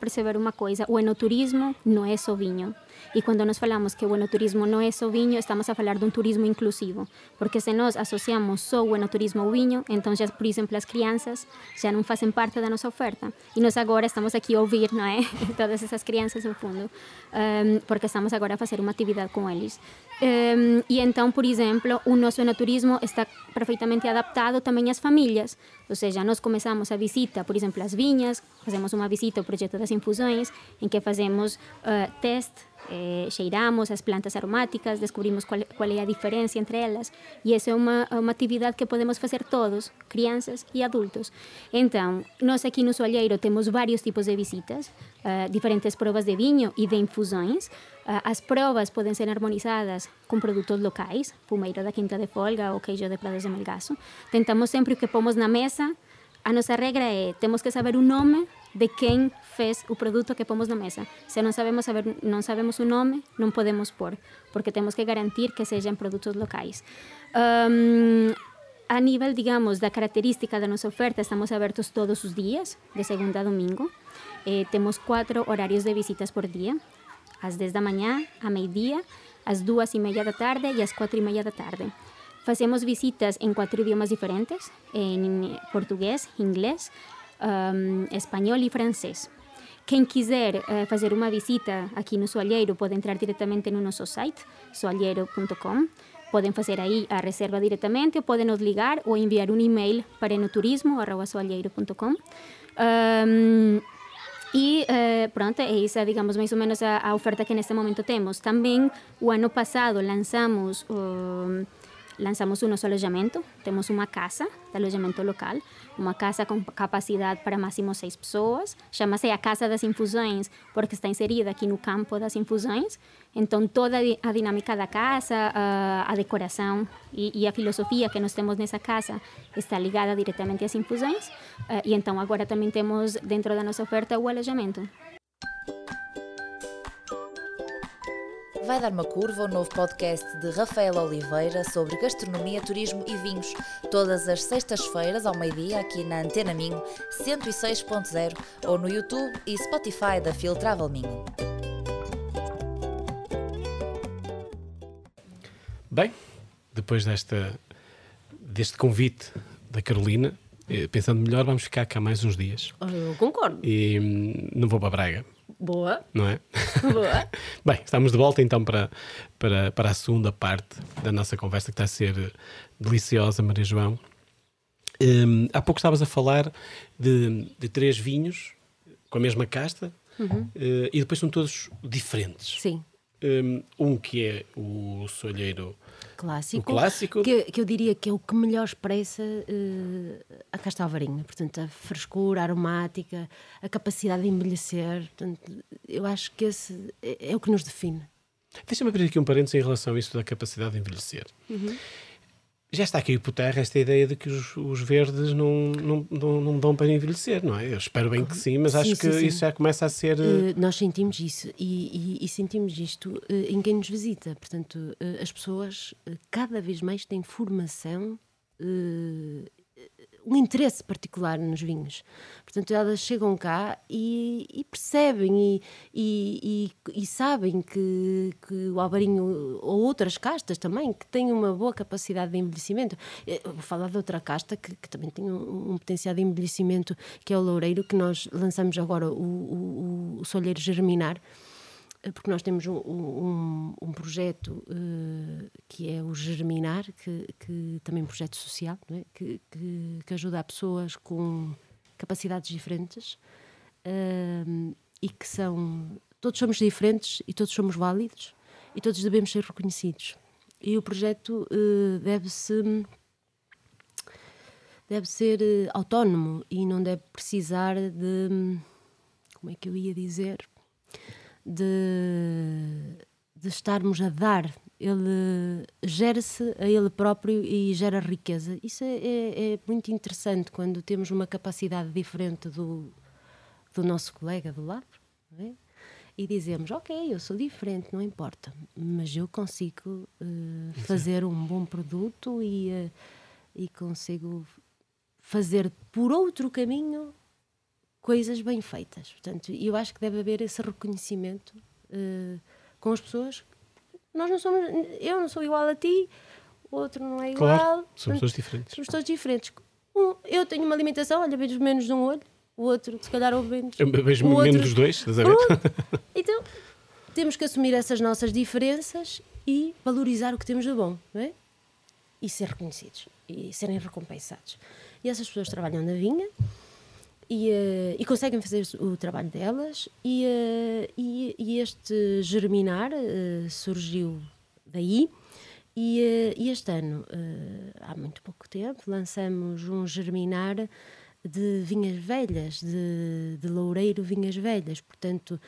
perceber uma coisa: o enoturismo não é só vinho. E quando nós falamos que o enoturismo não é só vinho, estamos a falar de um turismo inclusivo. Porque se nós associamos só o enoturismo ao vinho, então já, por exemplo, as crianças já não fazem parte da nossa oferta. E nós agora estamos aqui a ouvir, não é? Todas essas crianças, no fundo, um, porque estamos agora a fazer uma atividade com eles. Um, e então, por exemplo, o nosso enoturismo está perfeitamente adaptado também às famílias. Ou seja, nós começamos a visita, por exemplo, às vinhas, fazemos uma visita ao projeto das infusões, em que fazemos uh, teste eh, cheiramos as plantas aromáticas, descobrimos qual, qual, é a diferença entre elas e essa é uma, uma atividade que podemos fazer todos, crianças e adultos. Então, nós aqui no Soalheiro temos vários tipos de visitas, uh, diferentes provas de vinho e de infusões. Uh, as provas podem ser harmonizadas com produtos locais, pumeiro da Quinta de Folga ou queijo de Prados de Melgaço. Tentamos sempre o que pomos na mesa, a nossa regra é temos que saber o nome de quem fez o produto que pomos na mesa. Se não sabemos saber, não sabemos o nome, não podemos pôr, porque temos que garantir que sejam produtos locais. Um, a nível, digamos, da característica da nossa oferta, estamos abertos todos os dias, de segunda a domingo. Eh, temos quatro horários de visitas por dia, às 10 da manhã, a meio-dia, às duas e meia da tarde e às quatro e meia da tarde. Fazemos visitas em quatro idiomas diferentes, em português, inglês, um, espanhol e francês. Quem quiser uh, fazer uma visita aqui no Soalheiro pode entrar diretamente no nosso site, soalheiro.com. Podem fazer aí a reserva diretamente ou podem nos ligar ou enviar um e-mail para enoturismo.soalheiro.com. Um, e uh, pronto, é essa, digamos, mais ou menos a, a, oferta que neste momento temos. Também, o ano passado, lançamos... lançamos o nosso alojamento. Temos uma casa de alojamento local, uma casa com capacidade para máximo seis pessoas. Chama-se a Casa das Infusões, porque está inserida aqui no campo das infusões. Então, toda a dinâmica da casa, a, decoração e, a filosofia que nós temos nessa casa está ligada diretamente às infusões. E então, agora também temos dentro da nossa oferta o alojamento. Vai dar uma curva o novo podcast de Rafael Oliveira sobre gastronomia, turismo e vinhos, todas as sextas-feiras ao meio-dia aqui na Antena Minho 106.0 ou no YouTube e Spotify da Fil Travel Minho. Bem, depois desta deste convite da Carolina, eh, pensando melhor, vamos ficar cá mais uns dias. Eu concordo. E hum, não vou para Braga. Boa. Não é? Boa. Bem, estamos de volta então para, para, para a segunda parte da nossa conversa, que está a ser deliciosa, Maria João. Um, há pouco estavas a falar de, de três vinhos com a mesma casta uhum. uh, e depois são todos diferentes. Sim. Um, um que é o solheiro clássico, clássico. Que, que, eu diria que é o que melhor expressa uh, a casta alvarinha. Portanto, a frescura, a aromática, a capacidade de envelhecer. Portanto, eu acho que esse é, é o que nos define. Deixa-me abrir aqui um parênteses em relação a isso da capacidade de envelhecer. Uhum já está aqui por terra esta ideia de que os, os verdes não, não, não, não, dão para envelhecer, não é? Eu espero bem que sim, mas sim, acho sim, que sim. isso já começa a ser. Uh, nós sentimos isso e, e, e sentimos isto uh, em quem nos visita. Portanto, uh, as pessoas cada vez mais têm formação um interesse particular nos vinhos. Portanto, elas chegam cá e, e percebem e, e, e, sabem que, que o alvarinho, ou outras castas também, que têm uma boa capacidade de envelhecimento. Eu vou falar de outra casta que, que também tem um, um, potencial de envelhecimento, que é o loureiro, que nós lançamos agora, o, o, o solheiro germinar eh, porque nós temos um, um, um projeto uh, que é o Germinar, que, que também é um projeto social, é? que, que, que, ajuda a pessoas com capacidades diferentes uh, e que são. Todos somos diferentes e todos somos válidos e todos devemos ser reconhecidos. E o projeto uh, deve-se. Deve ser autónomo e não deve precisar de. Como é que eu ia dizer? De, de estarmos a dar. Ele gera-se a ele próprio e gera riqueza. Isso é, é, é, muito interessante quando temos uma capacidade diferente do, do nosso colega do lado. É? E dizemos, ok, eu sou diferente, não importa, mas eu consigo uh, fazer um bom produto e, uh, e consigo fazer por outro caminho coisas bem feitas. Portanto, eu acho que deve haver esse reconhecimento uh, com as pessoas. Nós não somos, eu não sou igual a ti, o outro não é igual. Claro, somos todos diferentes. Somos todos diferentes. Um, eu tenho uma alimentação, olha, vejo menos de um olho, o outro, se calhar, ouve menos. Eu vejo menos dos dois, estás a ver? Então, temos que assumir essas nossas diferenças e valorizar o que temos de bom, não é? E ser reconhecidos e serem recompensados. E essas pessoas trabalham na vinha e, uh, e, conseguem fazer o trabalho delas. E, uh, e, e este germinar uh, surgiu daí. E, este ano há muito pouco tempo lançamos um germinar de vinhas velhas de, de loureiro vinhas velhas. Portanto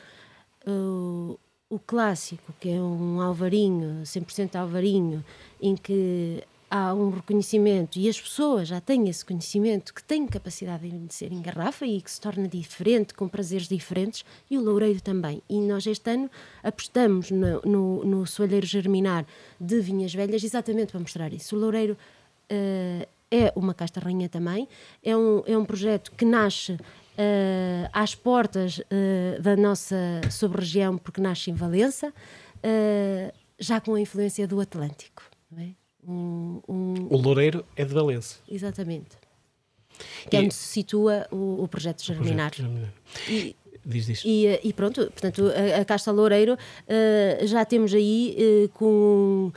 o, clássico que é um alvarinho 100% alvarinho em que há um reconhecimento e as pessoas já têm esse conhecimento que têm capacidade de ser em garrafa e que se torna diferente, com prazeres diferentes, e o loureiro também. E nós este ano apostamos no, no, no soalheiro germinar de vinhas velhas exatamente para mostrar isso. O loureiro uh, é uma casta rainha também. É um, é um projeto que nasce uh, às portas uh, da nossa sub-região, porque nasce em Valença, uh, já com a influência do Atlântico. Um, um... O Loureiro é de Valença. Exatamente. Que é onde se situa o, o projeto Germinar. O projeto Germinar. E. E, e, pronto, portanto, a, a Casta Loureiro uh, já temos aí uh, com,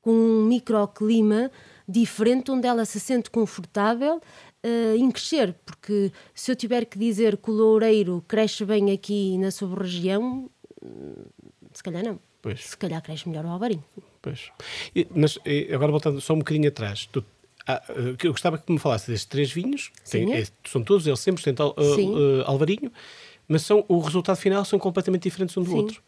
com um microclima diferente, onde ela se sente confortável uh, em crescer, porque se eu tiver que dizer que o loureiro cresce bem aqui na sub-região, hum, se calhar não. Pois. Se calhar cresce melhor o alvarinho. Pois. E, mas agora voltando só um bocadinho atrás, tu, ah, eu gostava que me falasse destes três vinhos, Tem, é, são todos eles 100% al, uh, alvarinho, mas são, o resultado final são completamente diferentes um do Sim. outro.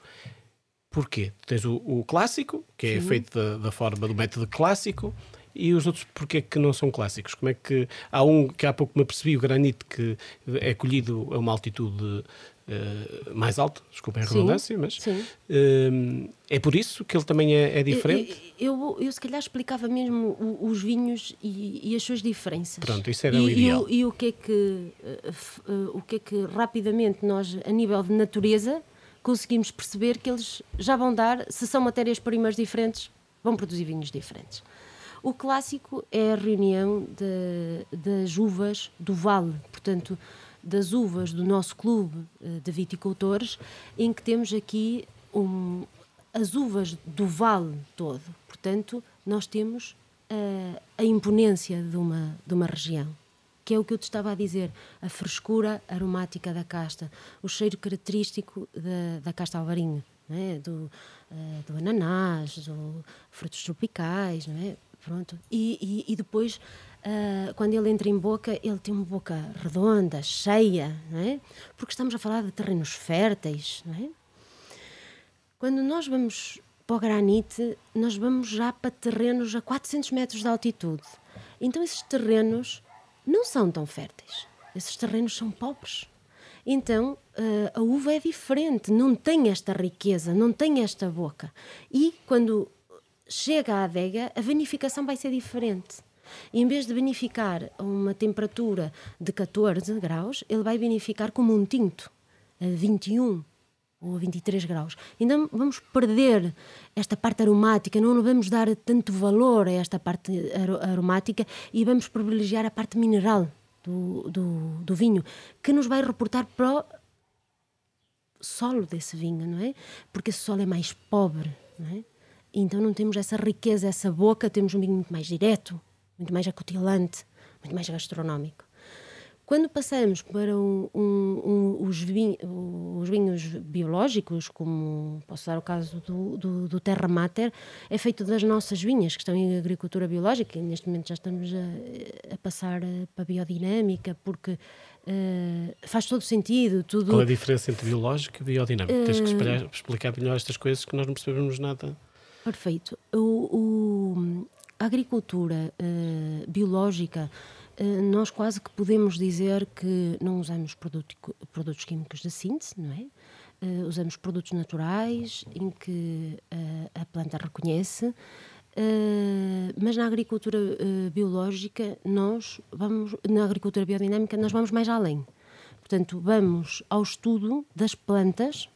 Porquê? Tens o, o clássico, que é Sim. feito da, da, forma do método clássico, e os outros porquê que não são clássicos? Como é que há um que há pouco me apercebi, o granito, que é colhido a uma altitude uh, mais alta, desculpem a redundância, mas uh, é por isso que ele também é, é diferente? Eu, eu, eu, se calhar explicava mesmo os vinhos e, e as suas diferenças. Pronto, isso era e, o ideal. E, e, o que é que uh, o que é que rapidamente nós, a nível de natureza, conseguimos perceber que eles já vão dar, se são matérias-primas diferentes, vão produzir vinhos diferentes. O clássico é a reunião das uvas do Vale, portanto, das uvas do nosso clube eh, de viticultores, em que temos aqui um, as uvas do Vale todo. Portanto, nós temos uh, a imponência de uma, de uma região que é o que eu te estava a dizer, a frescura aromática da casta, o cheiro característico da, da casta alvarinho, é? do, uh, do ananás, do frutos tropicais, é? Pronto. E, e, e depois, uh, quando ele entra em boca, ele tem uma boca redonda, cheia, não é? Porque estamos a falar de terrenos férteis, não é? Quando nós vamos para o granite, nós vamos já para terrenos a 400 metros de altitude. Então, esses terrenos não são tão férteis. Esses terrenos são pobres. Então, uh, a uva é diferente, não tem esta riqueza, não tem esta boca. E quando chega à adega, a vinificação vai ser diferente. E em vez de vinificar a uma temperatura de 14 graus, ele vai vinificar como um tinto, a 21 ou a 23 graus. Então vamos perder esta parte aromática, não vamos dar tanto valor a esta parte aromática e vamos privilegiar a parte mineral do, do, do vinho, que nos vai reportar para o solo desse vinho, não é? Porque esse solo é mais pobre, não é? Então não temos essa riqueza, essa boca, temos um vinho muito mais direto, muito mais acutilante, muito mais gastronómico. Quando passamos para um, um, um, os, vinhos, os, vinhos, biológicos, como posso dar o caso do, do, do, Terra Mater, é feito das nossas vinhas, que estão em agricultura biológica, e neste momento já estamos a, a passar para a biodinâmica, porque uh, faz todo sentido. Tudo... Qual é a diferença entre biológico e biodinâmico? Uh... Tens que explicar, explicar melhor estas coisas que nós não percebemos nada. Perfeito. O, o a agricultura uh, biológica, uh, nós quase que podemos dizer que não usamos produto, produtos químicos de síntese, não é? Uh, usamos produtos naturais em que a planta reconhece, mas na agricultura biológica nós vamos, na agricultura biodinâmica nós vamos mais além. Portanto, vamos ao estudo das plantas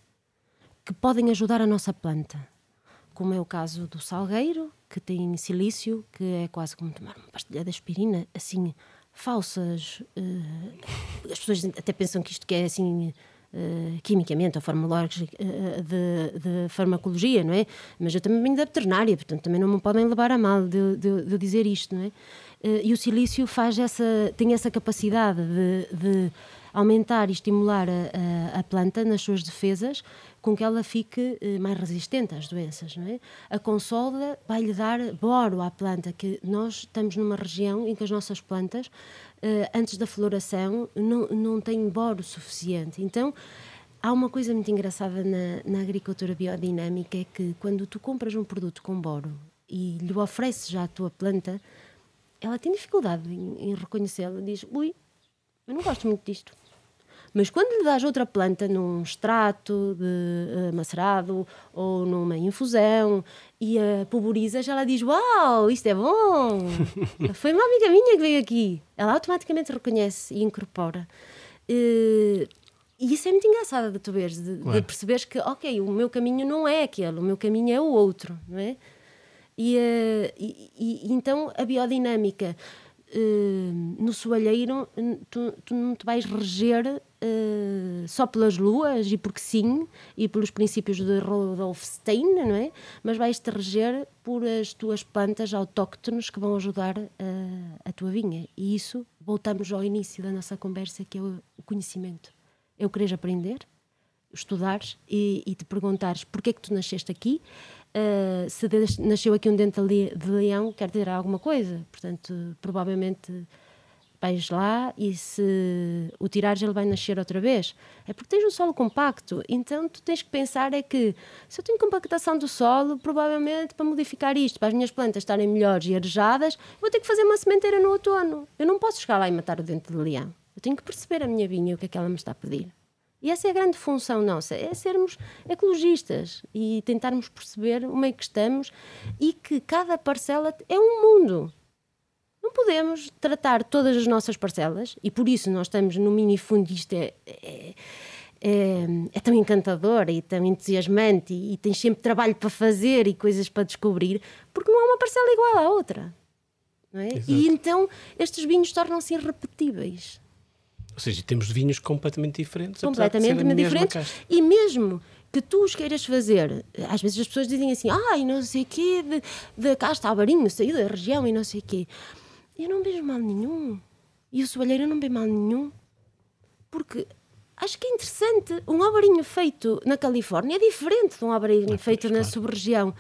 que podem ajudar a nossa planta como é o caso do salgueiro, que tem silício, que é quase como tomar uma pastilha de aspirina, assim, falsas. Uh, as pessoas até pensam que isto que é assim. Uh, quimicamente ou farmacológico uh, de, de, farmacologia, não é? Mas eu também venho da veterinária, portanto também não me podem levar a mal de, de, de dizer isto, não é? Uh, e o silício faz essa, tem essa capacidade de, aumentar e estimular a, a, a, planta nas suas defesas com que ela fique eh, mais resistente às doenças. É? A consolda vai-lhe dar boro à planta, que nós estamos numa região em que as nossas plantas, eh, antes da floração, não, não têm boro suficiente. Então, há uma coisa muito engraçada na, na agricultura biodinâmica, é que quando tu compras um produto com boro e lhe ofereces já a tua planta, ela tem dificuldade em, em reconhecê-lo. Diz, ui, eu não gosto muito disto Mas quando lhe dás outra planta num extrato de uh, macerado ou numa infusão e a pulverizas, ela diz: Uau, isto é bom! Foi uma amiga minha que veio aqui. Ela automaticamente reconhece e incorpora. Uh, e isso é muito engraçado de tu veres, de, de, perceberes que, ok, o meu caminho não é aquele, o meu caminho é o outro, não é? E, uh, e, e então a biodinâmica uh, no soalheiro, tu, tu, não te vais reger uh, só pelas luas e porque sim, e pelos princípios de Rudolf Stein, não é? Mas vais-te reger por as tuas plantas autóctones que vão ajudar a tua vinha. E isso, voltamos ao início da nossa conversa, que é o conhecimento eu queres aprender, estudares e, e, te perguntares porquê é que tu nasceste aqui, uh, se nasceu aqui um dente de leão, quer dizer alguma coisa. Portanto, provavelmente vais lá e se o tirares ele vai nascer outra vez. É porque tens um solo compacto, então tu tens que pensar é que se eu tenho compactação do solo, provavelmente para modificar isto, para as minhas plantas estarem melhores e arejadas, vou ter que fazer uma sementeira no outono. Eu não posso chegar lá e matar o dente de leão. Eu tenho que perceber a minha vinha, o que é que ela me está a pedir. E essa é a grande função nossa, é sermos ecologistas e tentarmos perceber o meio que estamos e que cada parcela é um mundo. Não podemos tratar todas as nossas parcelas e por isso nós estamos no minifundo isto é, é, é, é, tão encantador e tão entusiasmante e, e tens sempre trabalho para fazer e coisas para descobrir, porque não há uma parcela igual à outra. É? E então estes vinhos tornam-se irrepetíveis. Ou seja, temos vinhos completamente diferentes. Completamente diferentes. E mesmo que tu os queiras fazer, às vezes as pessoas dizem assim, ai, ah, não sei o quê, de, de cá está Alvarinho, saiu da região e não sei o quê. Eu não vejo mal nenhum. E o soalheiro não vê mal nenhum. Porque acho que é interessante. Um alvarinho feito na Califórnia é diferente de um alvarinho feito na sub-região.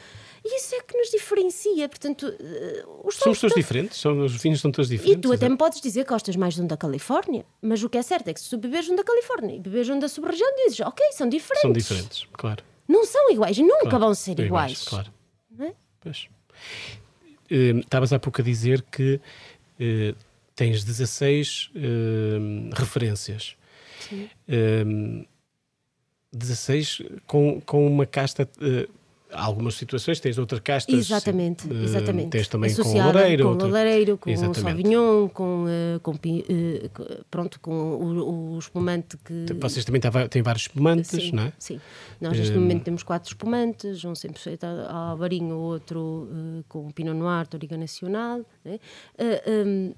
E isso é que nos diferencia. Portanto, uh, os Somos todos diferentes, são, os vinhos são todos diferentes. E tu até me podes dizer que gostas mais de um da Califórnia, mas o que é certo é que se tu beberes um da Califórnia e beberes um da sub-região, dizes, ok, são diferentes. São diferentes, claro. Não são iguais, nunca claro, vão ser iguais. iguais. Claro. É? Pois. Uh, estavas há pouco a dizer que uh, tens 16 referências. Sim. 16 com, com uma casta algumas situações tens outras castas. Exatamente, uh, exatamente. Tens também com o lareiro. Com outra... lareiro, com o sauvignon, com, uh, com, uh, pronto, com o, o, espumante que... Vocês também têm vários espumantes, sim, não é? Sim, nós neste momento temos quatro espumantes, um sempre feito ao varinho, outro com Pinot Noir, Toriga Nacional, né? Um,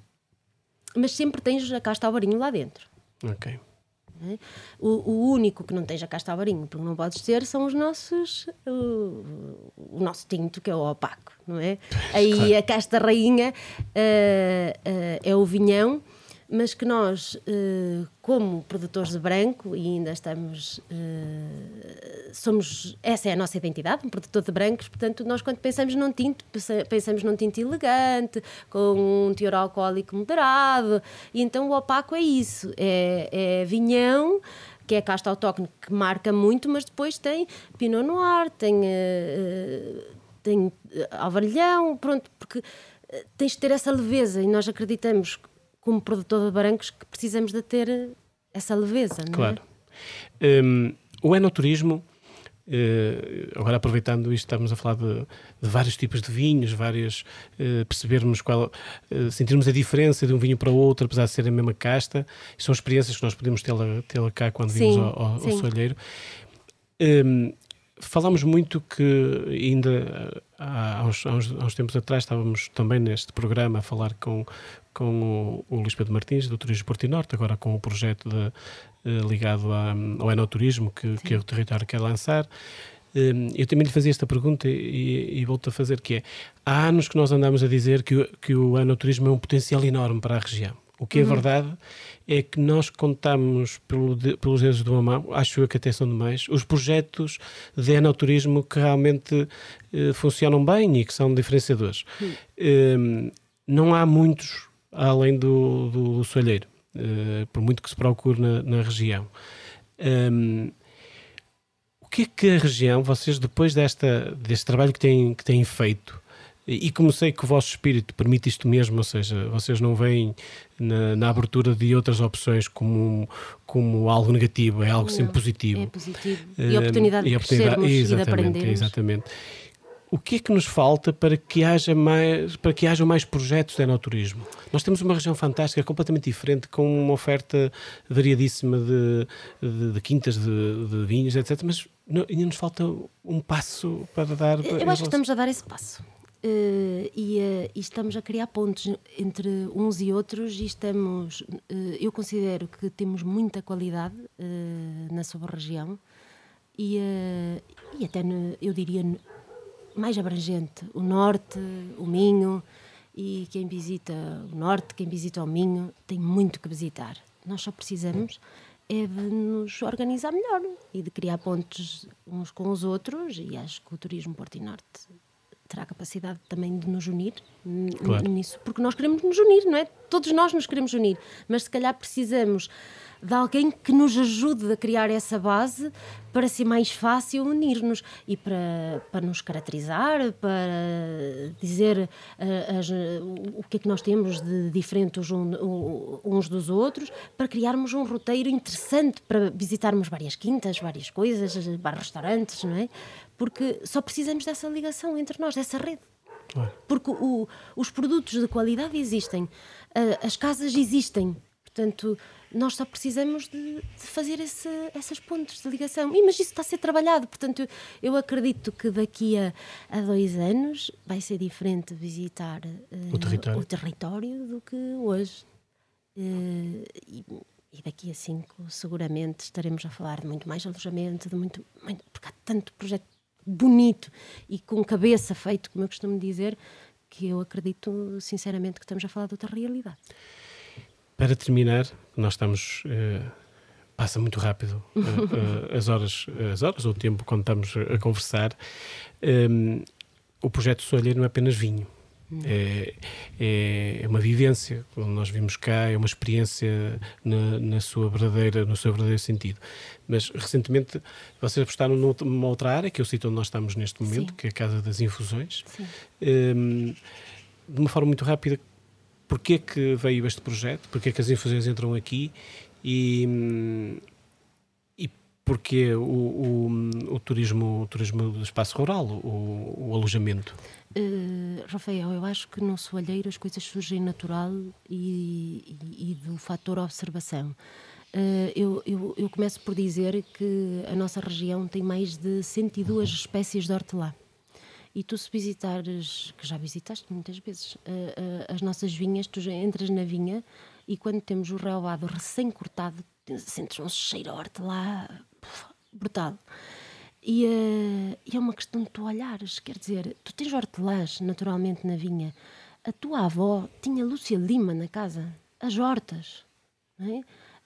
mas sempre tens a casta ao varinho lá dentro. Ok. É? O, o, único que não esteja cá varinho, porque não podes ter, são os nossos. O, o nosso tinto, que é o opaco, não é? Aí claro. a casta rainha uh, uh, é o vinhão mas que nós, eh, como produtores de branco, e ainda estamos. Eh, somos. Essa é a nossa identidade, um produtor de brancos, portanto, nós, quando pensamos num tinto, pensamos num tinto elegante, com um teor alcoólico moderado, e então o opaco é isso: é, é vinhão que é a casta autóctone que marca muito, mas depois tem Pinot Noir, tem, uh, tem Alvarilhão, pronto, porque tens de ter essa leveza e nós acreditamos como produtor de brancos, que precisamos de ter essa leveza. Não é? claro. Um, o enoturismo, uh, agora aproveitando isto, estamos a falar de, de vários tipos de vinhos, várias, uh, percebermos qual, uh, sentirmos a diferença de um vinho para outro, apesar de ser a mesma casta, são experiências que nós podemos tê-la tê cá quando vimos ao, ao, ao soalheiro. Um, Falámos muito que ainda há, uns, há, uns, tempos atrás estávamos também neste programa a falar com, com o, o Luís Pedro Martins, do Turismo Porto e Norte, agora com o projeto de, eh, ligado a, ao enoturismo que, que o território quer lançar. Hum, eu também lhe fazia esta pergunta e, e volto a fazer, que é, há anos que nós andamos a dizer que o, que o enoturismo é um potencial enorme para a região. O que é uhum. verdade é que nós contamos pelo, pelos dedos de uma mão, acho eu que até são demais, os projetos de enoturismo que realmente eh, funcionam bem e que são diferenciadores. Uhum. Eh, não há muitos além do, do, do soalheiro, eh, por muito que se procure na, na região. Um, o que é que a região, vocês depois desta, deste trabalho que têm, que têm feito, E, como sei que o vosso espírito permite isto mesmo, ou seja, vocês não veem na, na abertura de outras opções como, como algo negativo, é algo não, sempre positivo. É positivo. E a oportunidade, e oportunidade de crescermos e de aprendermos. Exatamente. O que é que nos falta para que haja mais, para que hajam mais projetos de enoturismo? Nós temos uma região fantástica, completamente diferente, com uma oferta variadíssima de, de, de quintas, de, de vinhos, etc. Mas ainda nos falta um passo para dar. Eu acho que estamos a dar esse passo. Uh, e, uh, e, estamos a criar pontos entre uns e outros e estamos uh, eu considero que temos muita qualidade na sua região e, e até no, eu diria mais abrangente. O norte o Minho e quem visita o norte quem visita o Minho tem muito que visitar. Nós só precisamos é de nos organizar melhor e de criar pontos uns com os outros e acho que o turismo Porto e Norte terá a capacidade também de nos unir claro. nisso, porque nós queremos nos unir, não é? Todos nós nos queremos unir, mas se calhar precisamos de alguém que nos ajude a criar essa base para ser mais fácil unir-nos e para, para nos caracterizar, para dizer uh, as, o que é que nós temos de diferente uns, uns dos outros, para criarmos um roteiro interessante para visitarmos várias quintas, várias coisas, vários restaurantes, não é? Porque só precisamos dessa ligação entre nós, dessa rede. Porque o, os produtos de qualidade existem, as casas existem, portanto nós só precisamos de, de fazer esse, essas pontes de ligação. E, mas isso está a ser trabalhado, portanto, eu, eu acredito que daqui a, a, dois anos vai ser diferente visitar uh, o, território. o, território. do que hoje. Uh, e, e, daqui a cinco, seguramente, estaremos a falar de muito mais alojamento, de muito, muito porque há tanto projeto bonito e com cabeça feito, como eu costumo dizer, que eu acredito sinceramente que estamos a falar de outra realidade. Para terminar, nós estamos. Uh, passa muito rápido uh, as horas, as horas ou o tempo quando estamos a conversar. Um, ehm, o projeto Solha não é apenas vinho. É, é, é, uma vivência, como nós vimos cá, é uma experiência na, na, sua verdadeira, no seu verdadeiro sentido. Mas recentemente vocês apostaram numa outra área, que eu cito onde nós estamos neste momento, Sim. que é a Casa das Infusões. Um, ehm, de uma forma muito rápida, porquê que veio este projeto, porquê que as infusões entram aqui e, e porquê o, o, o, turismo, o turismo do espaço rural, o, o alojamento? Uh, Rafael, eu acho que no Soalheiro as coisas surgem natural e, e, e do fator observação. Uh, eu, eu, eu, começo por dizer que a nossa região tem mais de 102 espécies de hortelã. E tu, se visitares, que já visitaste muitas vezes, uh, as nossas vinhas, tu já entras na vinha e quando temos o relvado recém-cortado, sentes um cheiro a lá brutal. E, uh, e, é uma questão de tu olhares, quer dizer, tu tens hortelãs naturalmente na vinha. A tua avó tinha Lúcia Lima na casa, as hortas, é?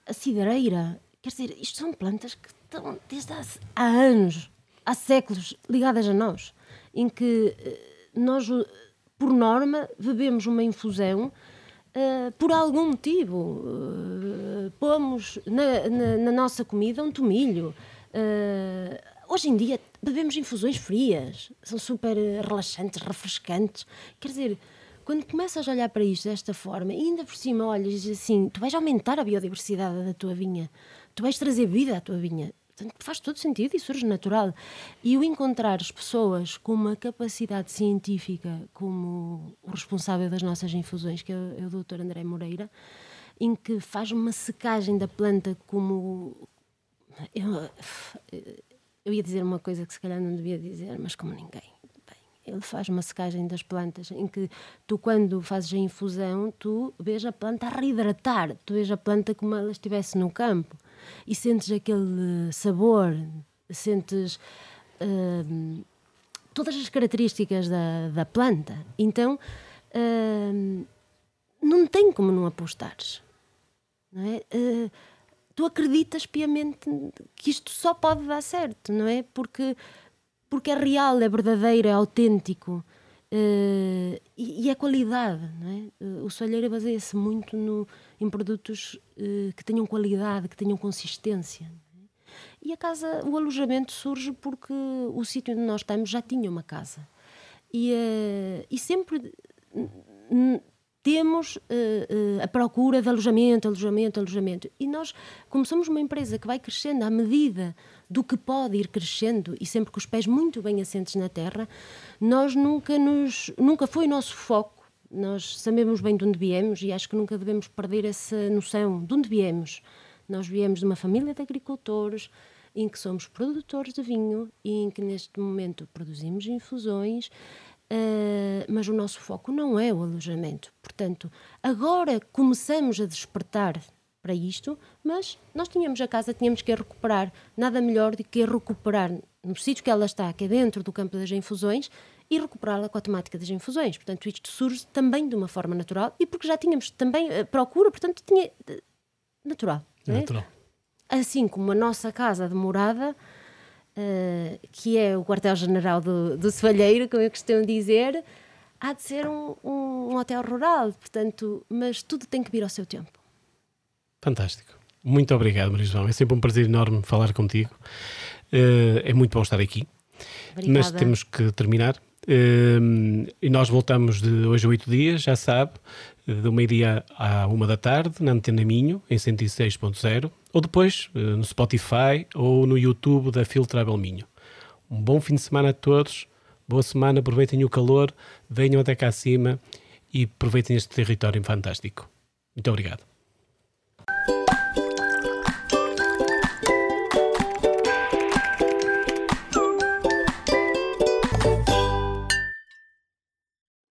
a cidreira. Quer dizer, isto são plantas que estão desde há, há anos, há séculos, ligadas a nós em que eh, nós, por norma, bebemos uma infusão uh, por algum motivo. Uh, pomos na, na, na, nossa comida um tomilho. Hoje em dia bebemos infusões frias, são super relaxantes, refrescantes. Quer dizer, quando começas a olhar para isto desta forma, e ainda por cima olhas assim, tu vais aumentar a biodiversidade da tua vinha, tu vais trazer vida à tua vinha. Portanto, faz todo sentido e surge natural. E o encontrar as pessoas com uma capacidade científica, como o responsável das nossas infusões, que é o, é o Dr. André Moreira, em que faz uma secagem da planta como. Eu, eu ia dizer uma coisa que se calhar não devia dizer, mas como ninguém. ele faz uma secagem das plantas em que tu, quando fazes a infusão, tu vês a planta a reidratar, tu vês a planta como ela estivesse no campo e sentes aquele sabor, sentes uh, todas as características da, da planta. Então, uh, não tem como não apostares. Não é? Uh, tu acreditas piamente que isto só pode dar certo, não é? Porque, porque é real, é verdadeiro, é autêntico. Uh, e, e é qualidade, não é? Uh, o Soalheira baseia-se muito no, em produtos uh, que tenham qualidade, que tenham consistência. É? E a casa, o alojamento surge porque o sítio onde nós estamos já tinha uma casa. e, e sempre temos uh, uh, a procura de alojamento, alojamento, alojamento. E nós, como somos uma empresa que vai crescendo à medida do que pode ir crescendo e sempre com os pés muito bem assentes na terra, nós nunca nos nunca foi nosso foco. Nós sabemos bem de onde viemos e acho que nunca devemos perder essa noção de onde viemos. Nós viemos de uma família de agricultores em que somos produtores de vinho e em que neste momento produzimos infusões Uh, mas o nosso foco não é o alojamento. Portanto, agora começamos a despertar para isto, mas nós tínhamos a casa, tínhamos que a recuperar. Nada melhor do que a recuperar no sítio que ela está, que é dentro do campo das infusões, e recuperá-la com a temática das infusões. Portanto, isto surge também de uma forma natural e porque já tínhamos também a procura, portanto, tinha. Eh, natural. É natural. Assim como a nossa casa de morada uh, que é o quartel-general do, do Sevalheiro, como eu costumo dizer, há de ser um, um, um hotel rural, portanto, mas tudo tem que vir ao seu tempo. Fantástico. Muito obrigado, Maria João. É sempre um prazer enorme falar contigo. Uh, é muito bom estar aqui. Obrigada. Mas temos que terminar. Uh, e nós voltamos de hoje a oito dias, já sabe, do meio-dia à uma da tarde, na Antena Minho, em 106.0, ou depois eh, no Spotify ou no YouTube da Filtravel Minho. Um bom fim de semana a todos, boa semana, aproveitem o calor, venham até cá acima e aproveitem este território fantástico. Muito obrigado.